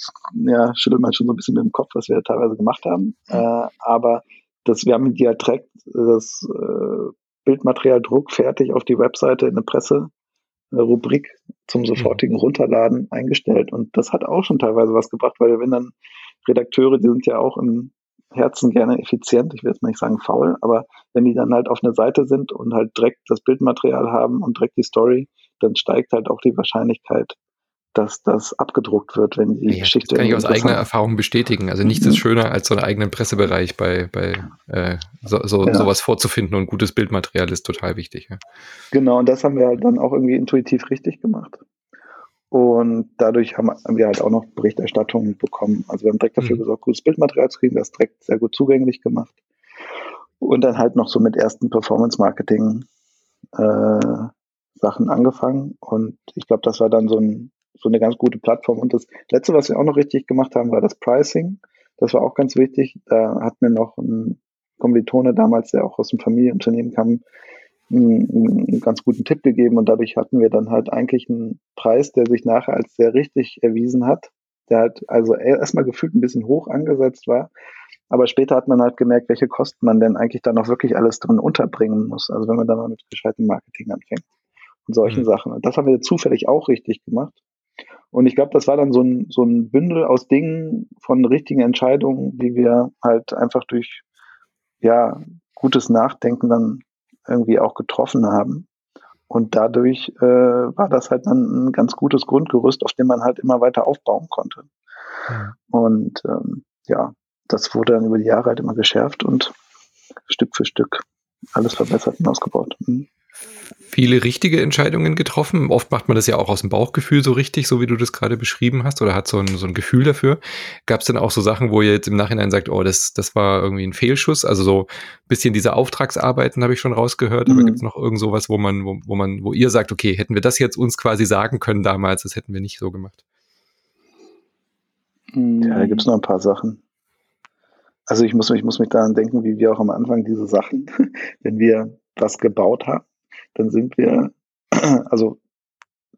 ja, schüttelt man schon so ein bisschen mit dem Kopf, was wir teilweise gemacht haben. Mhm. Äh, aber das, wir haben die direkt das äh, Bildmaterial Druck fertig auf die Webseite in eine Presserubrik zum sofortigen mhm. Runterladen eingestellt. Und das hat auch schon teilweise was gebracht, weil wenn dann Redakteure, die sind ja auch im Herzen gerne effizient, ich will jetzt mal nicht sagen faul, aber wenn die dann halt auf einer Seite sind und halt direkt das Bildmaterial haben und direkt die Story, dann steigt halt auch die Wahrscheinlichkeit, dass das abgedruckt wird, wenn die ja, Geschichte. Das kann ich aus eigener Erfahrung bestätigen. Also nichts ist mhm. schöner, als so einen eigenen Pressebereich bei, bei äh, so, so ja. sowas vorzufinden und gutes Bildmaterial ist total wichtig. Ja. Genau, und das haben wir halt dann auch irgendwie intuitiv richtig gemacht. Und dadurch haben wir halt auch noch Berichterstattung bekommen. Also wir haben direkt dafür mhm. gesorgt, gutes Bildmaterial zu kriegen, das direkt sehr gut zugänglich gemacht. Und dann halt noch so mit ersten Performance-Marketing äh, Sachen angefangen. Und ich glaube, das war dann so, ein, so eine ganz gute Plattform. Und das Letzte, was wir auch noch richtig gemacht haben, war das Pricing. Das war auch ganz wichtig. Da hat mir noch ein Kommilitone damals, der auch aus dem Familienunternehmen kam, einen, ganz guten Tipp gegeben und dadurch hatten wir dann halt eigentlich einen Preis, der sich nachher als sehr richtig erwiesen hat. Der halt also erstmal gefühlt ein bisschen hoch angesetzt war, aber später hat man halt gemerkt, welche Kosten man denn eigentlich dann noch wirklich alles drin unterbringen muss. Also wenn man da mal mit gescheitem Marketing anfängt und solchen mhm. Sachen. Und das haben wir zufällig auch richtig gemacht. Und ich glaube, das war dann so ein, so ein Bündel aus Dingen von richtigen Entscheidungen, die wir halt einfach durch ja, gutes Nachdenken dann irgendwie auch getroffen haben. Und dadurch äh, war das halt dann ein ganz gutes Grundgerüst, auf dem man halt immer weiter aufbauen konnte. Ja. Und ähm, ja, das wurde dann über die Jahre halt immer geschärft und Stück für Stück alles verbessert und ausgebaut. Mhm viele richtige Entscheidungen getroffen. Oft macht man das ja auch aus dem Bauchgefühl so richtig, so wie du das gerade beschrieben hast, oder hat so ein, so ein Gefühl dafür. Gab es dann auch so Sachen, wo ihr jetzt im Nachhinein sagt, oh, das, das war irgendwie ein Fehlschuss? Also so ein bisschen diese Auftragsarbeiten habe ich schon rausgehört, mhm. aber gibt es noch irgend sowas, wo man, wo, wo man, wo ihr sagt, okay, hätten wir das jetzt uns quasi sagen können damals, das hätten wir nicht so gemacht? Ja, da gibt es noch ein paar Sachen. Also ich muss, ich muss mich daran denken, wie wir auch am Anfang diese Sachen, <laughs> wenn wir was gebaut haben, dann sind wir, <clears throat> also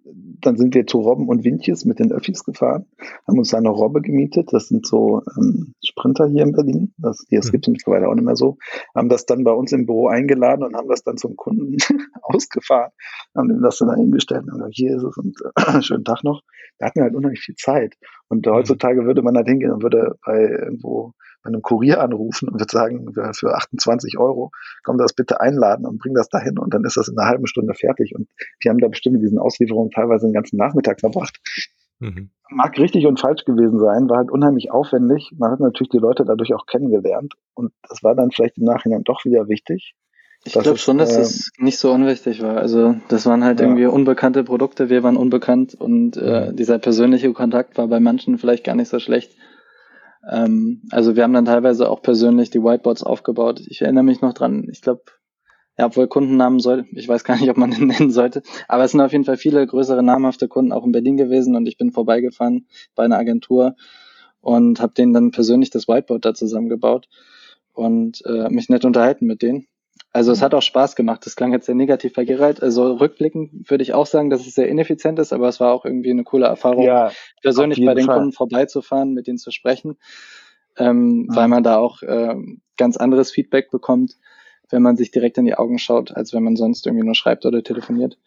dann sind wir zu Robben und Windjes mit den Öffis gefahren, haben uns eine Robbe gemietet. Das sind so ähm, Sprinter hier in Berlin. Das, das mhm. gibt es mittlerweile auch nicht mehr so. Haben das dann bei uns im Büro eingeladen und haben das dann zum Kunden <laughs> ausgefahren. Haben ihm das dann eingestellt und gesagt, hier ist es und äh, <clears throat> schönen Tag noch. da hatten wir halt unheimlich viel Zeit. Und mhm. heutzutage würde man halt hingehen und würde bei irgendwo bei einem Kurier anrufen und würde sagen, für 28 Euro, komm das bitte einladen und bring das dahin und dann ist das in einer halben Stunde fertig. Und die haben da bestimmt mit diesen Auslieferungen teilweise den ganzen Nachmittag verbracht. Mhm. Mag richtig und falsch gewesen sein, war halt unheimlich aufwendig. Man hat natürlich die Leute dadurch auch kennengelernt und das war dann vielleicht im Nachhinein doch wieder wichtig. Ich glaube schon, dass äh, das nicht so unwichtig war. Also das waren halt ja. irgendwie unbekannte Produkte, wir waren unbekannt und äh, mhm. dieser persönliche Kontakt war bei manchen vielleicht gar nicht so schlecht. Ähm, also wir haben dann teilweise auch persönlich die Whiteboards aufgebaut. Ich erinnere mich noch dran, ich glaube, ja, obwohl Kundennamen soll, ich weiß gar nicht, ob man den <laughs> nennen sollte, aber es sind auf jeden Fall viele größere namhafte Kunden auch in Berlin gewesen und ich bin vorbeigefahren bei einer Agentur und habe denen dann persönlich das Whiteboard da zusammengebaut und äh, mich nett unterhalten mit denen. Also es mhm. hat auch Spaß gemacht. Das klang jetzt sehr negativ bei Gerald. Also rückblickend würde ich auch sagen, dass es sehr ineffizient ist, aber es war auch irgendwie eine coole Erfahrung, ja, persönlich bei den Fall. Kunden vorbeizufahren, mit denen zu sprechen, ähm, mhm. weil man da auch äh, ganz anderes Feedback bekommt, wenn man sich direkt in die Augen schaut, als wenn man sonst irgendwie nur schreibt oder telefoniert.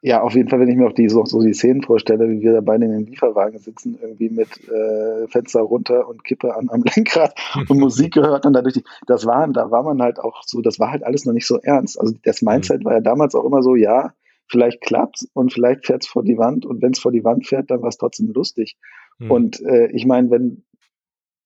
Ja, auf jeden Fall, wenn ich mir auch die, so, so die Szenen vorstelle, wie wir da beide in den Lieferwagen sitzen, irgendwie mit äh, Fenster runter und Kippe an, am <laughs> Lenkrad und Musik gehört und dadurch, die, das waren, da war man halt auch so, das war halt alles noch nicht so ernst. Also das Mindset mhm. war ja damals auch immer so, ja, vielleicht klappt's und vielleicht fährt's vor die Wand und wenn es vor die Wand fährt, dann war es trotzdem lustig. Mhm. Und äh, ich meine, wenn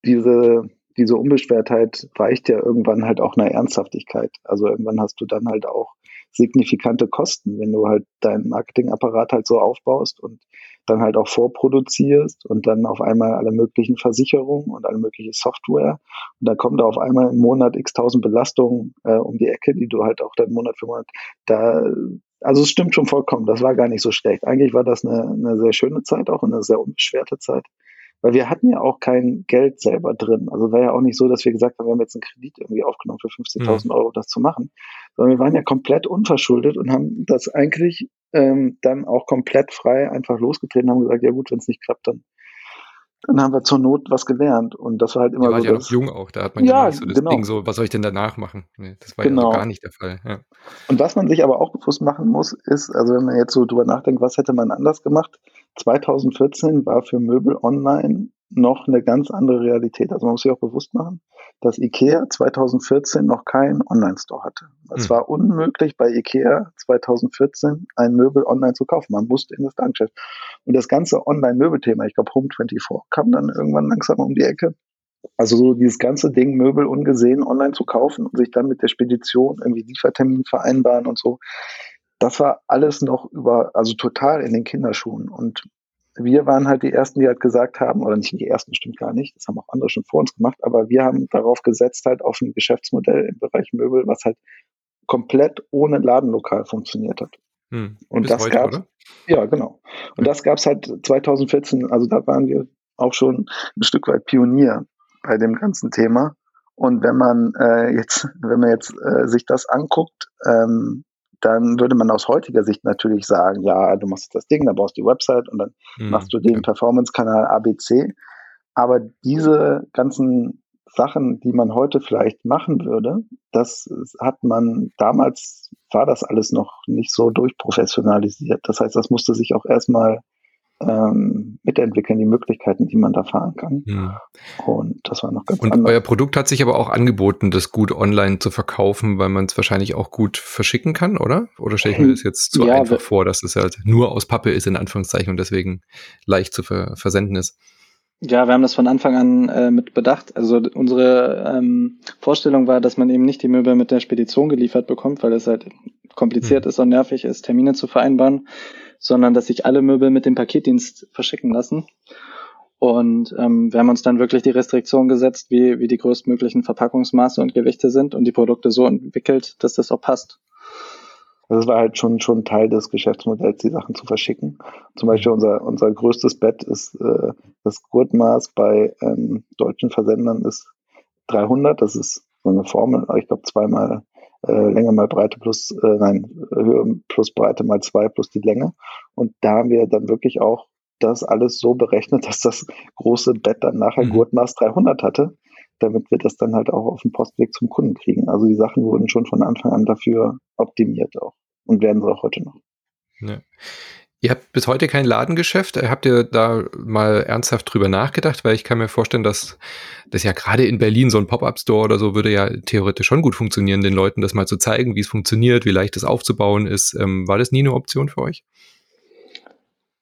diese diese Unbeschwertheit weicht ja irgendwann halt auch einer Ernsthaftigkeit. Also irgendwann hast du dann halt auch signifikante Kosten, wenn du halt deinen Marketingapparat halt so aufbaust und dann halt auch vorproduzierst und dann auf einmal alle möglichen Versicherungen und alle mögliche Software. Und dann kommt da auf einmal im Monat x tausend Belastungen äh, um die Ecke, die du halt auch dann Monat für Monat da also es stimmt schon vollkommen, das war gar nicht so schlecht. Eigentlich war das eine, eine sehr schöne Zeit, auch eine sehr unbeschwerte Zeit weil wir hatten ja auch kein Geld selber drin. Also war ja auch nicht so, dass wir gesagt haben, wir haben jetzt einen Kredit irgendwie aufgenommen für 50.000 mhm. Euro, das zu machen, sondern wir waren ja komplett unverschuldet und haben das eigentlich ähm, dann auch komplett frei einfach losgetreten, haben gesagt, ja gut, wenn es nicht klappt, dann dann haben wir zur Not was gelernt und das war halt immer Ihr so. ja noch jung auch, da hat man ja, ja nicht so das genau. Ding so, was soll ich denn danach machen? Nee, das war genau. ja gar nicht der Fall. Ja. Und was man sich aber auch bewusst machen muss, ist, also wenn man jetzt so drüber nachdenkt, was hätte man anders gemacht? 2014 war für Möbel online noch eine ganz andere Realität. Also man muss sich auch bewusst machen, dass IKEA 2014 noch keinen Online-Store hatte. Es hm. war unmöglich bei IKEA 2014 ein Möbel online zu kaufen. Man musste in das Ladengeschäft. Und das ganze Online-Möbelthema, ich glaube Home24 kam dann irgendwann langsam um die Ecke. Also so dieses ganze Ding, Möbel ungesehen online zu kaufen und sich dann mit der Spedition irgendwie Liefertermin vereinbaren und so. Das war alles noch über, also total in den Kinderschuhen. Und wir waren halt die Ersten, die halt gesagt haben, oder nicht die Ersten, stimmt gar nicht, das haben auch andere schon vor uns gemacht, aber wir haben darauf gesetzt, halt auf ein Geschäftsmodell im Bereich Möbel, was halt komplett ohne Ladenlokal funktioniert hat. Hm, und das gab ja genau. Und ja. das gab es halt 2014, also da waren wir auch schon ein Stück weit Pionier bei dem ganzen Thema. Und wenn man äh, jetzt, wenn man jetzt äh, sich das anguckt, ähm, dann würde man aus heutiger Sicht natürlich sagen, ja, du machst das Ding, dann baust du die Website und dann mhm. machst du den Performance-Kanal ABC. Aber diese ganzen Sachen, die man heute vielleicht machen würde, das hat man damals war das alles noch nicht so durchprofessionalisiert. Das heißt, das musste sich auch erstmal ähm, mitentwickeln, die Möglichkeiten, die man da fahren kann. Ja. Und das war noch ganz Und anders. euer Produkt hat sich aber auch angeboten, das gut online zu verkaufen, weil man es wahrscheinlich auch gut verschicken kann, oder? Oder stelle ich mir hm, das jetzt zu ja, einfach vor, dass es halt nur aus Pappe ist, in Anführungszeichen, und deswegen leicht zu ver versenden ist? Ja, wir haben das von Anfang an äh, mit bedacht. Also unsere ähm, Vorstellung war, dass man eben nicht die Möbel mit der Spedition geliefert bekommt, weil es halt kompliziert hm. ist und nervig ist, Termine zu vereinbaren, sondern dass sich alle Möbel mit dem Paketdienst verschicken lassen. Und ähm, wir haben uns dann wirklich die Restriktion gesetzt, wie, wie die größtmöglichen Verpackungsmaße und Gewichte sind und die Produkte so entwickelt, dass das auch passt. Das war halt schon, schon Teil des Geschäftsmodells, die Sachen zu verschicken. Zum Beispiel unser, unser größtes Bett ist äh, das Gurtmaß bei ähm, deutschen Versendern ist 300. Das ist so eine Formel, ich glaube zweimal äh, Länge mal Breite plus, äh, nein, Höhe plus Breite mal zwei plus die Länge. Und da haben wir dann wirklich auch das alles so berechnet, dass das große Bett dann nachher mhm. Gurtmaß 300 hatte, damit wir das dann halt auch auf dem Postweg zum Kunden kriegen. Also die Sachen wurden schon von Anfang an dafür optimiert auch und werden sie auch heute noch. Ja. Ihr habt bis heute kein Ladengeschäft. Habt ihr da mal ernsthaft drüber nachgedacht? Weil ich kann mir vorstellen, dass das ja gerade in Berlin so ein Pop-up-Store oder so würde ja theoretisch schon gut funktionieren, den Leuten das mal zu zeigen, wie es funktioniert, wie leicht es aufzubauen ist. Ähm, war das nie eine Option für euch?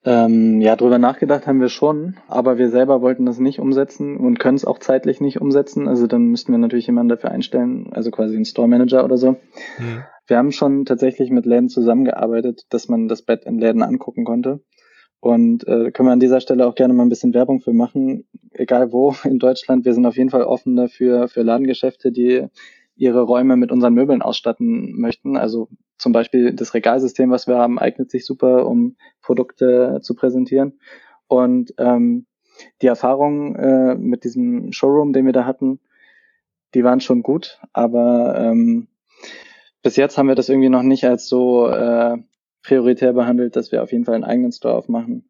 Ähm, ja, drüber nachgedacht haben wir schon, aber wir selber wollten das nicht umsetzen und können es auch zeitlich nicht umsetzen. Also dann müssten wir natürlich jemanden dafür einstellen, also quasi einen Store Manager oder so. Mhm. Wir haben schon tatsächlich mit Läden zusammengearbeitet, dass man das Bett in Läden angucken konnte. Und äh, können wir an dieser Stelle auch gerne mal ein bisschen Werbung für machen, egal wo <laughs> in Deutschland. Wir sind auf jeden Fall offen dafür für Ladengeschäfte, die ihre Räume mit unseren Möbeln ausstatten möchten. Also zum Beispiel das Regalsystem, was wir haben, eignet sich super, um Produkte zu präsentieren. Und ähm, die Erfahrungen äh, mit diesem Showroom, den wir da hatten, die waren schon gut, aber ähm, bis jetzt haben wir das irgendwie noch nicht als so äh, prioritär behandelt, dass wir auf jeden Fall einen eigenen Store aufmachen.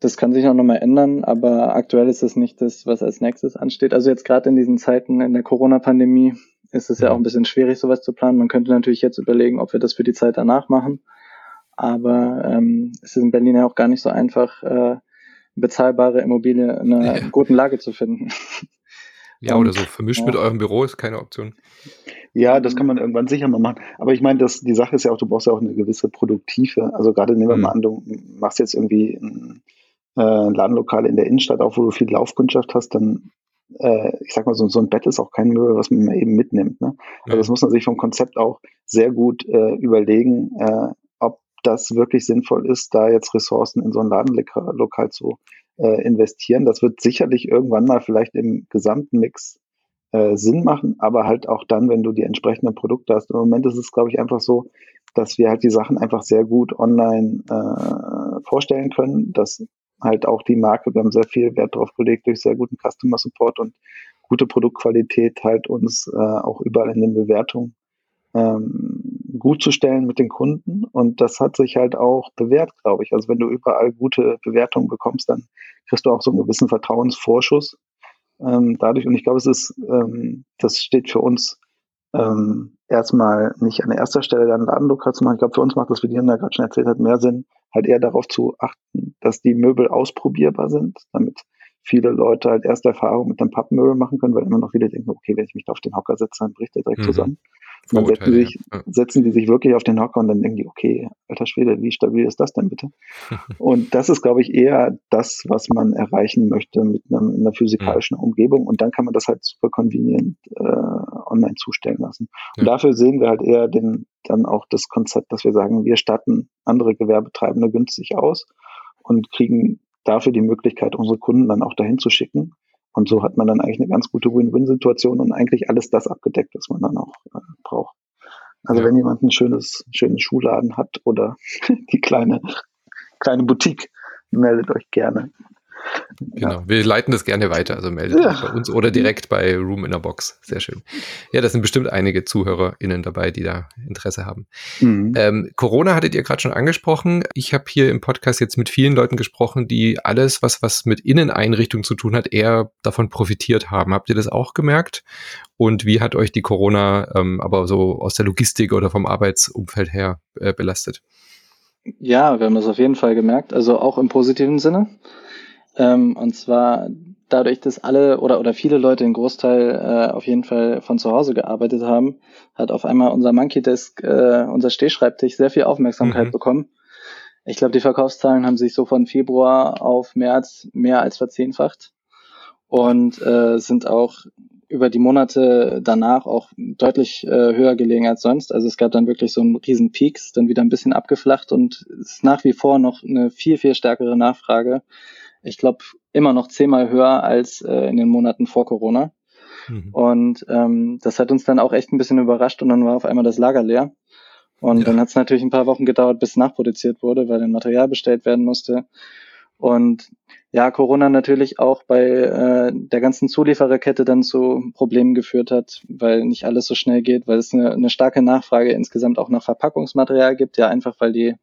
Das kann sich auch nochmal ändern, aber aktuell ist das nicht das, was als nächstes ansteht. Also jetzt gerade in diesen Zeiten in der Corona-Pandemie ist es ja auch ein bisschen schwierig, sowas zu planen. Man könnte natürlich jetzt überlegen, ob wir das für die Zeit danach machen. Aber ähm, es ist in Berlin ja auch gar nicht so einfach, äh, bezahlbare Immobilie in einer ja. guten Lage zu finden. <laughs> Ja, oder so vermischt ja. mit eurem Büro ist keine Option. Ja, das kann man irgendwann sicher mal machen. Aber ich meine, das, die Sache ist ja auch, du brauchst ja auch eine gewisse Produktive. Also gerade nehmen wir mhm. mal an, du machst jetzt irgendwie ein, äh, Ladenlokal in der Innenstadt auf, wo du viel Laufkundschaft hast, dann, äh, ich sag mal, so, so ein Bett ist auch kein Möbel, was man eben mitnimmt. Ne? Also das muss man sich vom Konzept auch sehr gut äh, überlegen, äh, ob das wirklich sinnvoll ist, da jetzt Ressourcen in so ein Ladenlokal zu äh, investieren. Das wird sicherlich irgendwann mal vielleicht im gesamten Mix äh, Sinn machen, aber halt auch dann, wenn du die entsprechenden Produkte hast. Im Moment ist es, glaube ich, einfach so, dass wir halt die Sachen einfach sehr gut online äh, vorstellen können, dass halt auch die Marke, wir haben sehr viel Wert darauf gelegt, durch sehr guten Customer Support und gute Produktqualität halt uns äh, auch überall in den Bewertungen ähm, gut zu stellen mit den Kunden. Und das hat sich halt auch bewährt, glaube ich. Also wenn du überall gute Bewertungen bekommst, dann kriegst du auch so einen gewissen Vertrauensvorschuss ähm, dadurch. Und ich glaube, es ist, ähm, das steht für uns ähm, erstmal nicht an erster Stelle, dann Ladenlokal zu machen. Ich glaube, für uns macht das, wie Diana gerade schon erzählt hat, mehr Sinn, halt eher darauf zu achten, dass die Möbel ausprobierbar sind, damit viele Leute halt erste Erfahrungen mit einem Pappmöbel machen können, weil immer noch viele denken, okay, wenn ich mich da auf den Hocker setze, dann bricht der direkt mhm. zusammen. Dann setzen sich, ja. setzen die sich wirklich auf den Hocker und dann denken die, okay, alter Schwede, wie stabil ist das denn bitte? <laughs> und das ist, glaube ich, eher das, was man erreichen möchte mit einem, einer physikalischen mhm. Umgebung. Und dann kann man das halt super convenient äh, online zustellen lassen. Und ja. dafür sehen wir halt eher den, dann auch das Konzept, dass wir sagen, wir statten andere Gewerbetreibende günstig aus und kriegen dafür die Möglichkeit, unsere Kunden dann auch dahin zu schicken. Und so hat man dann eigentlich eine ganz gute Win-Win-Situation und eigentlich alles das abgedeckt, was man dann auch äh, braucht. Also ja. wenn jemand ein schönes, schönen Schuhladen hat oder <laughs> die kleine, kleine Boutique, meldet euch gerne. Genau, ja. wir leiten das gerne weiter, also meldet ja. euch bei uns oder direkt bei Room in a Box. Sehr schön. Ja, das sind bestimmt einige ZuhörerInnen dabei, die da Interesse haben. Mhm. Ähm, Corona hattet ihr gerade schon angesprochen. Ich habe hier im Podcast jetzt mit vielen Leuten gesprochen, die alles, was, was mit Inneneinrichtung zu tun hat, eher davon profitiert haben. Habt ihr das auch gemerkt? Und wie hat euch die Corona ähm, aber so aus der Logistik oder vom Arbeitsumfeld her äh, belastet? Ja, wir haben das auf jeden Fall gemerkt, also auch im positiven Sinne. Ähm, und zwar dadurch, dass alle oder, oder viele Leute den Großteil äh, auf jeden Fall von zu Hause gearbeitet haben, hat auf einmal unser Monkey Desk, äh, unser Stehschreibtisch, sehr viel Aufmerksamkeit mhm. bekommen. Ich glaube, die Verkaufszahlen haben sich so von Februar auf März mehr als verzehnfacht und äh, sind auch über die Monate danach auch deutlich äh, höher gelegen als sonst. Also es gab dann wirklich so einen riesen Peaks, dann wieder ein bisschen abgeflacht und es ist nach wie vor noch eine viel, viel stärkere Nachfrage ich glaube, immer noch zehnmal höher als äh, in den Monaten vor Corona. Mhm. Und ähm, das hat uns dann auch echt ein bisschen überrascht und dann war auf einmal das Lager leer. Und ja. dann hat es natürlich ein paar Wochen gedauert, bis nachproduziert wurde, weil dann Material bestellt werden musste. Und ja, Corona natürlich auch bei äh, der ganzen Zuliefererkette dann zu Problemen geführt hat, weil nicht alles so schnell geht, weil es eine, eine starke Nachfrage insgesamt auch nach Verpackungsmaterial gibt, ja einfach weil die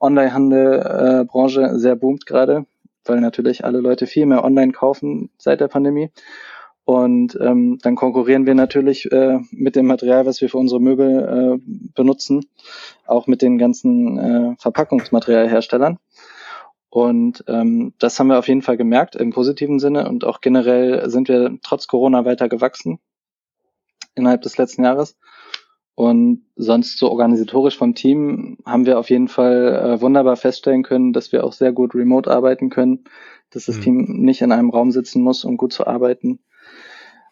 Online-Handel-Branche äh, sehr boomt gerade weil natürlich alle Leute viel mehr online kaufen seit der Pandemie. Und ähm, dann konkurrieren wir natürlich äh, mit dem Material, was wir für unsere Möbel äh, benutzen, auch mit den ganzen äh, Verpackungsmaterialherstellern. Und ähm, das haben wir auf jeden Fall gemerkt im positiven Sinne und auch generell sind wir trotz Corona weiter gewachsen innerhalb des letzten Jahres. Und sonst so organisatorisch vom Team haben wir auf jeden Fall äh, wunderbar feststellen können, dass wir auch sehr gut remote arbeiten können, dass das mhm. Team nicht in einem Raum sitzen muss, um gut zu arbeiten.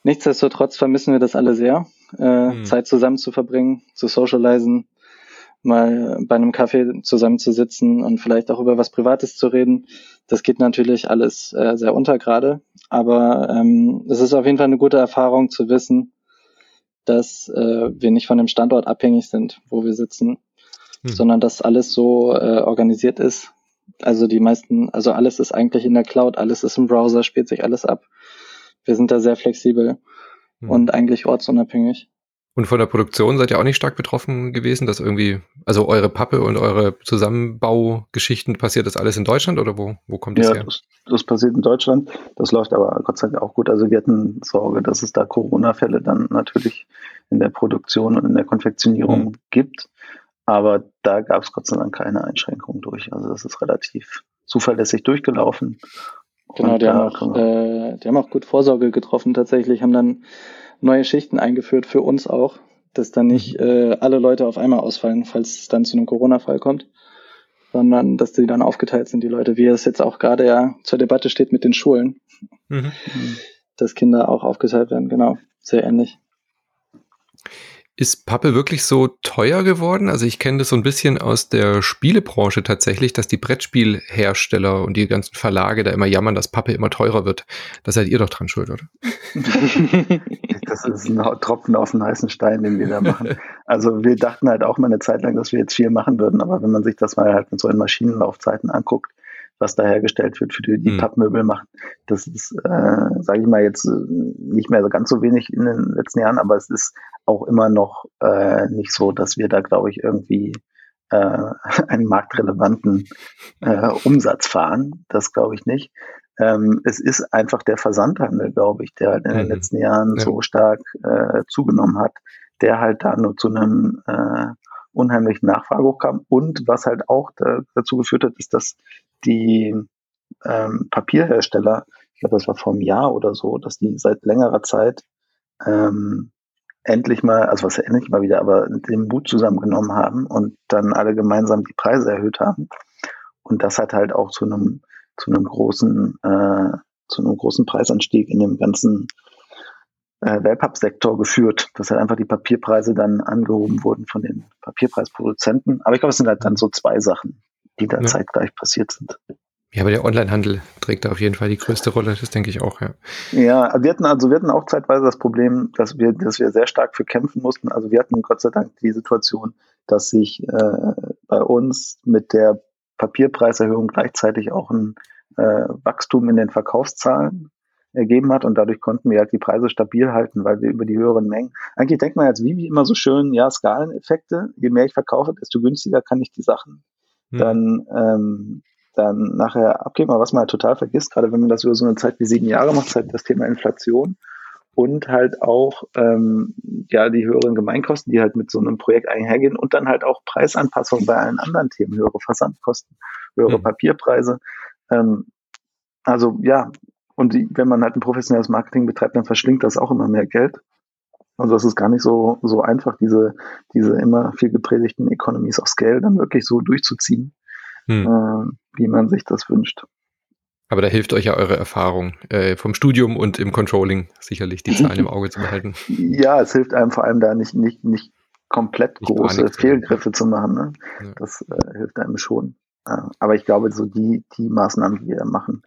Nichtsdestotrotz vermissen wir das alle sehr, äh, mhm. Zeit zusammen zu verbringen, zu socialisen, mal bei einem Kaffee zusammenzusitzen und vielleicht auch über was Privates zu reden. Das geht natürlich alles äh, sehr unter gerade, aber ähm, es ist auf jeden Fall eine gute Erfahrung zu wissen, dass äh, wir nicht von dem Standort abhängig sind, wo wir sitzen, hm. sondern dass alles so äh, organisiert ist. Also die meisten, also alles ist eigentlich in der Cloud, alles ist im Browser, spielt sich alles ab. Wir sind da sehr flexibel hm. und eigentlich ortsunabhängig. Und von der Produktion seid ihr auch nicht stark betroffen gewesen, dass irgendwie, also eure Pappe und eure Zusammenbaugeschichten passiert das alles in Deutschland oder wo, wo kommt das ja, her? Das, das passiert in Deutschland. Das läuft aber Gott sei Dank auch gut. Also wir hatten Sorge, dass es da Corona-Fälle dann natürlich in der Produktion und in der Konfektionierung mhm. gibt. Aber da gab es Gott sei Dank keine Einschränkungen durch. Also das ist relativ zuverlässig durchgelaufen. Genau, die, haben auch, äh, die haben auch gut Vorsorge getroffen tatsächlich, haben dann neue Schichten eingeführt für uns auch, dass dann nicht mhm. äh, alle Leute auf einmal ausfallen, falls es dann zu einem Corona-Fall kommt, sondern dass die dann aufgeteilt sind, die Leute, wie es jetzt auch gerade ja zur Debatte steht mit den Schulen, mhm. dass Kinder auch aufgeteilt werden, genau, sehr ähnlich. Ist Pappe wirklich so teuer geworden? Also ich kenne das so ein bisschen aus der Spielebranche tatsächlich, dass die Brettspielhersteller und die ganzen Verlage da immer jammern, dass Pappe immer teurer wird. Da seid ihr doch dran schuld, oder? <laughs> das ist ein Tropfen auf den heißen Stein, den wir da machen. Also wir dachten halt auch mal eine Zeit lang, dass wir jetzt viel machen würden, aber wenn man sich das mal halt mit so in Maschinenlaufzeiten anguckt, was da hergestellt wird für die, die mhm. Pappmöbel machen. Das ist, äh, sage ich mal, jetzt äh, nicht mehr so ganz so wenig in den letzten Jahren, aber es ist auch immer noch äh, nicht so, dass wir da, glaube ich, irgendwie äh, <laughs> einen marktrelevanten äh, Umsatz fahren. Das glaube ich nicht. Ähm, es ist einfach der Versandhandel, glaube ich, der halt in den mhm. letzten Jahren ja. so stark äh, zugenommen hat, der halt da nur zu einem äh, unheimlichen Nachfrage hochkam. Und was halt auch da, dazu geführt hat, ist, dass die ähm, Papierhersteller, ich glaube, das war vor einem Jahr oder so, dass die seit längerer Zeit ähm, endlich mal, also was endlich mal wieder, aber den Mut zusammengenommen haben und dann alle gemeinsam die Preise erhöht haben. Und das hat halt auch zu einem, zu einem großen, äh, zu einem großen Preisanstieg in dem ganzen äh, Wellpapp-Sektor geführt, dass halt einfach die Papierpreise dann angehoben wurden von den Papierpreisproduzenten. Aber ich glaube, es sind halt dann so zwei Sachen, die da ja. zeitgleich passiert sind. Ja, aber der Onlinehandel trägt da auf jeden Fall die größte Rolle, das denke ich auch, ja. Ja, wir hatten also wir hatten auch zeitweise das Problem, dass wir, dass wir sehr stark für kämpfen mussten. Also wir hatten Gott sei Dank die Situation, dass sich äh, bei uns mit der Papierpreiserhöhung gleichzeitig auch ein äh, Wachstum in den Verkaufszahlen ergeben hat und dadurch konnten wir halt die Preise stabil halten, weil wir über die höheren Mengen. Eigentlich denkt man jetzt wie, wie immer so schön, ja, Skaleneffekte. Je mehr ich verkaufe, desto günstiger kann ich die Sachen hm. dann ähm, dann nachher abgeben. Aber was man halt total vergisst, gerade wenn man das über so eine Zeit wie sieben Jahre macht, ist halt das Thema Inflation und halt auch ähm, ja die höheren Gemeinkosten, die halt mit so einem Projekt einhergehen und dann halt auch Preisanpassungen bei allen anderen Themen, höhere Versandkosten, höhere mhm. Papierpreise. Ähm, also ja, und die, wenn man halt ein professionelles Marketing betreibt, dann verschlingt das auch immer mehr Geld. Also es ist gar nicht so, so einfach, diese, diese immer viel gepredigten Economies of Scale dann wirklich so durchzuziehen hm. äh, wie man sich das wünscht. Aber da hilft euch ja eure Erfahrung äh, vom Studium und im Controlling sicherlich, die Zahlen im Auge zu behalten. <laughs> Ja, es hilft einem vor allem da nicht, nicht, nicht komplett nicht große Fehlgriffe zu machen. Ne? Ja. Das äh, hilft einem schon. Äh, aber ich glaube, so die, die Maßnahmen, die wir machen,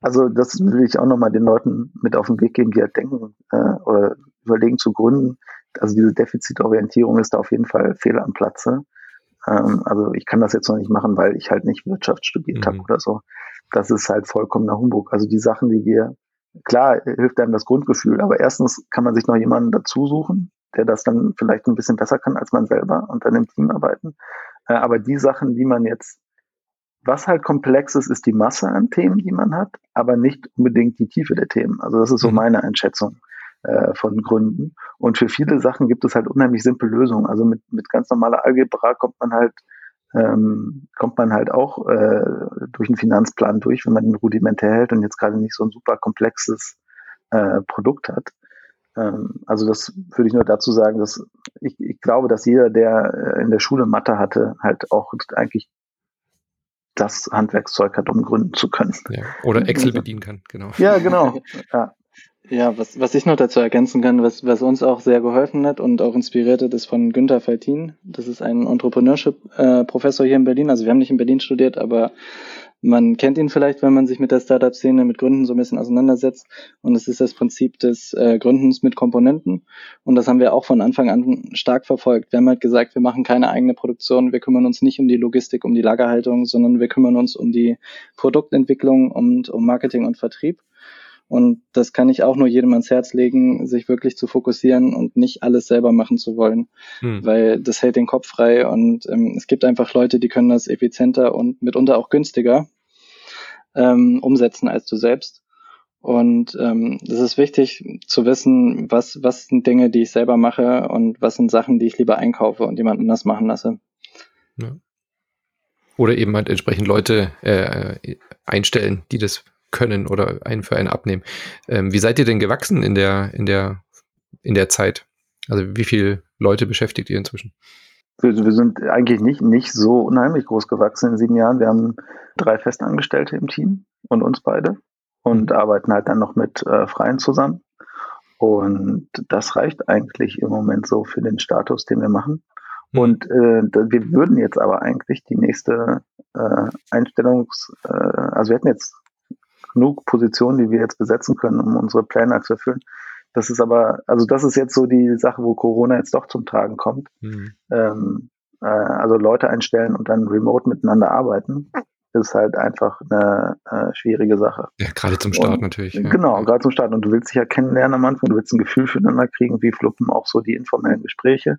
also das will ich auch nochmal den Leuten mit auf den Weg geben, die halt denken äh, oder überlegen zu gründen. Also diese Defizitorientierung ist da auf jeden Fall fehl am Platze. Ähm, also ich kann das jetzt noch nicht machen, weil ich halt nicht Wirtschaft studiert mhm. habe oder so. Das ist halt vollkommener Humbug. Also die Sachen, die wir, klar, hilft einem das Grundgefühl, aber erstens kann man sich noch jemanden dazu suchen, der das dann vielleicht ein bisschen besser kann als man selber und dann im Team arbeiten. Äh, aber die Sachen, die man jetzt was halt komplex ist, ist die Masse an Themen, die man hat, aber nicht unbedingt die Tiefe der Themen. Also das ist so mhm. meine Einschätzung äh, von Gründen. Und für viele Sachen gibt es halt unheimlich simple Lösungen. Also mit, mit ganz normaler Algebra kommt man halt ähm, kommt man halt auch äh, durch einen Finanzplan durch, wenn man den rudimentär hält und jetzt gerade nicht so ein super komplexes äh, Produkt hat. Ähm, also das würde ich nur dazu sagen, dass ich, ich glaube, dass jeder, der äh, in der Schule Mathe hatte, halt auch eigentlich das Handwerkszeug hat, um gründen zu können. Ja, oder Excel <laughs> bedienen kann, genau. Ja, genau. <laughs> Ja. Ja, was, was ich noch dazu ergänzen kann, was, was uns auch sehr geholfen hat und auch inspiriert hat, ist von Günther Faltin. Das ist ein Entrepreneurship-Professor äh, hier in Berlin. Also wir haben nicht in Berlin studiert, aber man kennt ihn vielleicht, wenn man sich mit der Startup-Szene, mit Gründen so ein bisschen auseinandersetzt. Und es ist das Prinzip des äh, Gründens mit Komponenten. Und das haben wir auch von Anfang an stark verfolgt. Wir haben halt gesagt, wir machen keine eigene Produktion. Wir kümmern uns nicht um die Logistik, um die Lagerhaltung, sondern wir kümmern uns um die Produktentwicklung und um Marketing und Vertrieb. Und das kann ich auch nur jedem ans Herz legen, sich wirklich zu fokussieren und nicht alles selber machen zu wollen, hm. weil das hält den Kopf frei und ähm, es gibt einfach Leute, die können das effizienter und mitunter auch günstiger ähm, umsetzen als du selbst. Und ähm, das ist wichtig zu wissen, was, was sind Dinge, die ich selber mache und was sind Sachen, die ich lieber einkaufe und jemand anders machen lasse. Ja. Oder eben halt entsprechend Leute äh, einstellen, die das können oder einen für einen abnehmen. Ähm, wie seid ihr denn gewachsen in der, in der, in der Zeit? Also wie viele Leute beschäftigt ihr inzwischen? Wir, wir, sind eigentlich nicht, nicht so unheimlich groß gewachsen in sieben Jahren. Wir haben drei Festangestellte im Team und uns beide und mhm. arbeiten halt dann noch mit äh, Freien zusammen. Und das reicht eigentlich im Moment so für den Status, den wir machen. Mhm. Und äh, wir würden jetzt aber eigentlich die nächste äh, Einstellungs, äh, also wir hätten jetzt genug Positionen, die wir jetzt besetzen können, um unsere Pläne zu erfüllen. Das ist aber, also das ist jetzt so die Sache, wo Corona jetzt doch zum Tragen kommt. Mhm. Ähm, äh, also Leute einstellen und dann remote miteinander arbeiten, ist halt einfach eine äh, schwierige Sache. Ja, gerade zum Start und, natürlich. Ja. Genau, gerade zum Start. Und du willst dich ja kennenlernen am Anfang, du willst ein Gefühl füreinander kriegen, wie fluppen auch so die informellen Gespräche.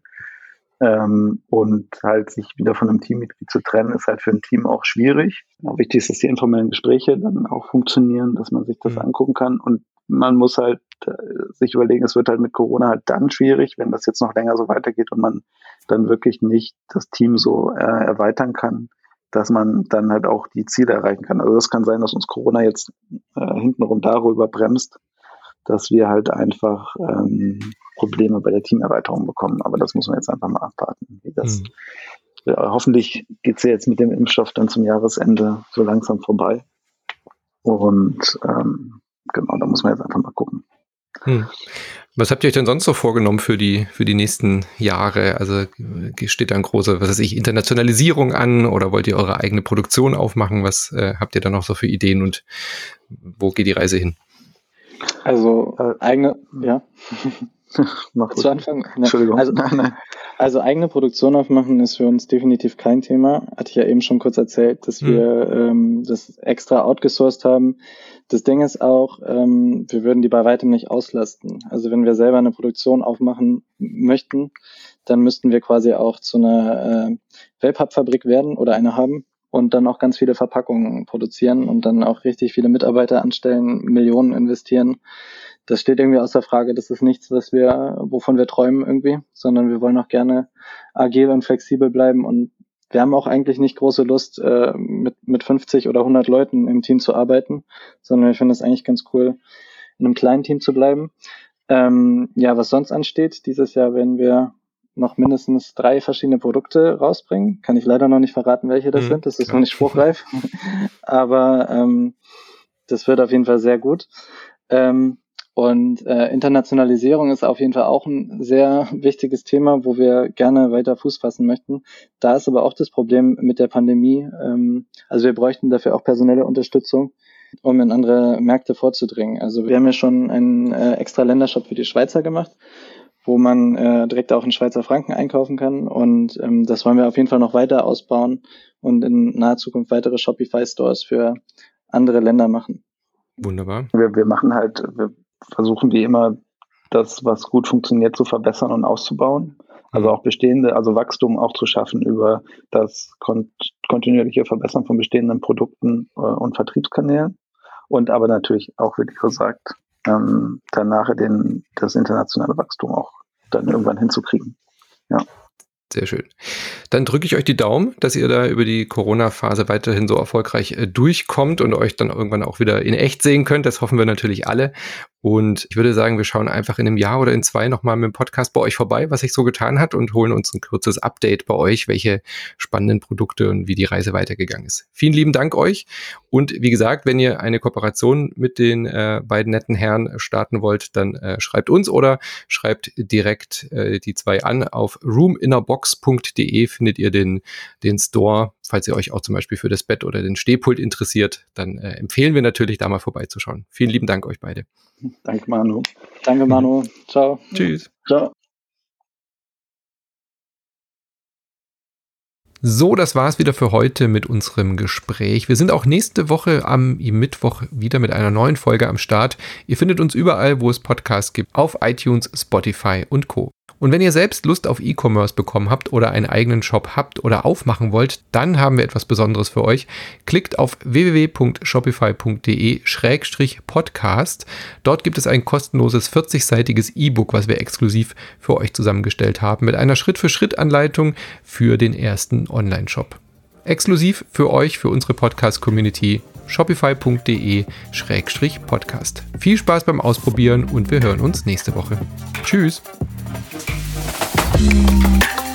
Ähm, und halt sich wieder von einem Teammitglied zu trennen, ist halt für ein Team auch schwierig. Ja, wichtig ist, dass die informellen Gespräche dann auch funktionieren, dass man sich das mhm. angucken kann. Und man muss halt äh, sich überlegen, es wird halt mit Corona halt dann schwierig, wenn das jetzt noch länger so weitergeht und man dann wirklich nicht das Team so äh, erweitern kann, dass man dann halt auch die Ziele erreichen kann. Also das kann sein, dass uns Corona jetzt äh, hintenrum darüber bremst, dass wir halt einfach ähm, Probleme bei der Teamerweiterung bekommen. Aber das muss man jetzt einfach mal abwarten, wie das. Mhm. Ja, hoffentlich geht es ja jetzt mit dem Impfstoff dann zum Jahresende so langsam vorbei. Und ähm, genau, da muss man jetzt einfach mal gucken. Hm. Was habt ihr euch denn sonst so vorgenommen für die, für die nächsten Jahre? Also steht da ein großer, was weiß ich, Internationalisierung an oder wollt ihr eure eigene Produktion aufmachen? Was äh, habt ihr da noch so für Ideen und wo geht die Reise hin? Also äh, eigene, ja. <laughs> Mach Zu Anfang? Ne. Entschuldigung. Also, <laughs> nein, nein. <laughs> also eigene Produktion aufmachen ist für uns definitiv kein Thema. Hatte ich ja eben schon kurz erzählt, dass mhm. wir ähm, das extra outgesourced haben. Das Ding ist auch, ähm, wir würden die bei weitem nicht auslasten. Also wenn wir selber eine Produktion aufmachen möchten, dann müssten wir quasi auch zu einer äh, Wellpappfabrik werden oder eine haben und dann auch ganz viele Verpackungen produzieren und dann auch richtig viele Mitarbeiter anstellen, Millionen investieren das steht irgendwie außer Frage. Das ist nichts, was wir, wovon wir träumen irgendwie, sondern wir wollen auch gerne agil und flexibel bleiben und wir haben auch eigentlich nicht große Lust, äh, mit, mit 50 oder 100 Leuten im Team zu arbeiten, sondern ich finde es eigentlich ganz cool, in einem kleinen Team zu bleiben. Ähm, ja, was sonst ansteht, dieses Jahr werden wir noch mindestens drei verschiedene Produkte rausbringen. Kann ich leider noch nicht verraten, welche das mhm, sind. Das ist noch nicht spruchreif. <laughs> Aber ähm, das wird auf jeden Fall sehr gut. Ähm, und äh, Internationalisierung ist auf jeden Fall auch ein sehr wichtiges Thema, wo wir gerne weiter Fuß fassen möchten. Da ist aber auch das Problem mit der Pandemie. Ähm, also wir bräuchten dafür auch personelle Unterstützung, um in andere Märkte vorzudringen. Also wir haben ja schon einen äh, extra Ländershop für die Schweizer gemacht, wo man äh, direkt auch in Schweizer Franken einkaufen kann. Und ähm, das wollen wir auf jeden Fall noch weiter ausbauen und in naher Zukunft weitere Shopify-Stores für andere Länder machen. Wunderbar. Wir, wir machen halt, wir versuchen wir immer, das, was gut funktioniert, zu verbessern und auszubauen. Also mhm. auch bestehende, also Wachstum auch zu schaffen über das kontinuierliche Verbessern von bestehenden Produkten äh, und Vertriebskanälen und aber natürlich auch, wie Leo sagt, ähm, dann nachher den, das internationale Wachstum auch dann irgendwann hinzukriegen. Ja. Sehr schön. Dann drücke ich euch die Daumen, dass ihr da über die Corona-Phase weiterhin so erfolgreich äh, durchkommt und euch dann irgendwann auch wieder in echt sehen könnt. Das hoffen wir natürlich alle. Und ich würde sagen, wir schauen einfach in einem Jahr oder in zwei nochmal mit dem Podcast bei euch vorbei, was sich so getan hat und holen uns ein kurzes Update bei euch, welche spannenden Produkte und wie die Reise weitergegangen ist. Vielen lieben Dank euch. Und wie gesagt, wenn ihr eine Kooperation mit den äh, beiden netten Herren starten wollt, dann äh, schreibt uns oder schreibt direkt äh, die zwei an. Auf roominnerbox.de findet ihr den, den Store. Falls ihr euch auch zum Beispiel für das Bett oder den Stehpult interessiert, dann äh, empfehlen wir natürlich, da mal vorbeizuschauen. Vielen lieben Dank euch beide. Danke, Manu. Danke, Manu. Ciao. Tschüss. Ciao. So, das war's wieder für heute mit unserem Gespräch. Wir sind auch nächste Woche am Mittwoch wieder mit einer neuen Folge am Start. Ihr findet uns überall, wo es Podcasts gibt, auf iTunes, Spotify und Co. Und wenn ihr selbst Lust auf E-Commerce bekommen habt oder einen eigenen Shop habt oder aufmachen wollt, dann haben wir etwas Besonderes für euch. Klickt auf www.shopify.de-podcast. Dort gibt es ein kostenloses 40-seitiges E-Book, was wir exklusiv für euch zusammengestellt haben, mit einer Schritt-für-Schritt-Anleitung für den ersten Online-Shop. Exklusiv für euch, für unsere Podcast-Community shopify.de-podcast. Viel Spaß beim Ausprobieren und wir hören uns nächste Woche. Tschüss! Música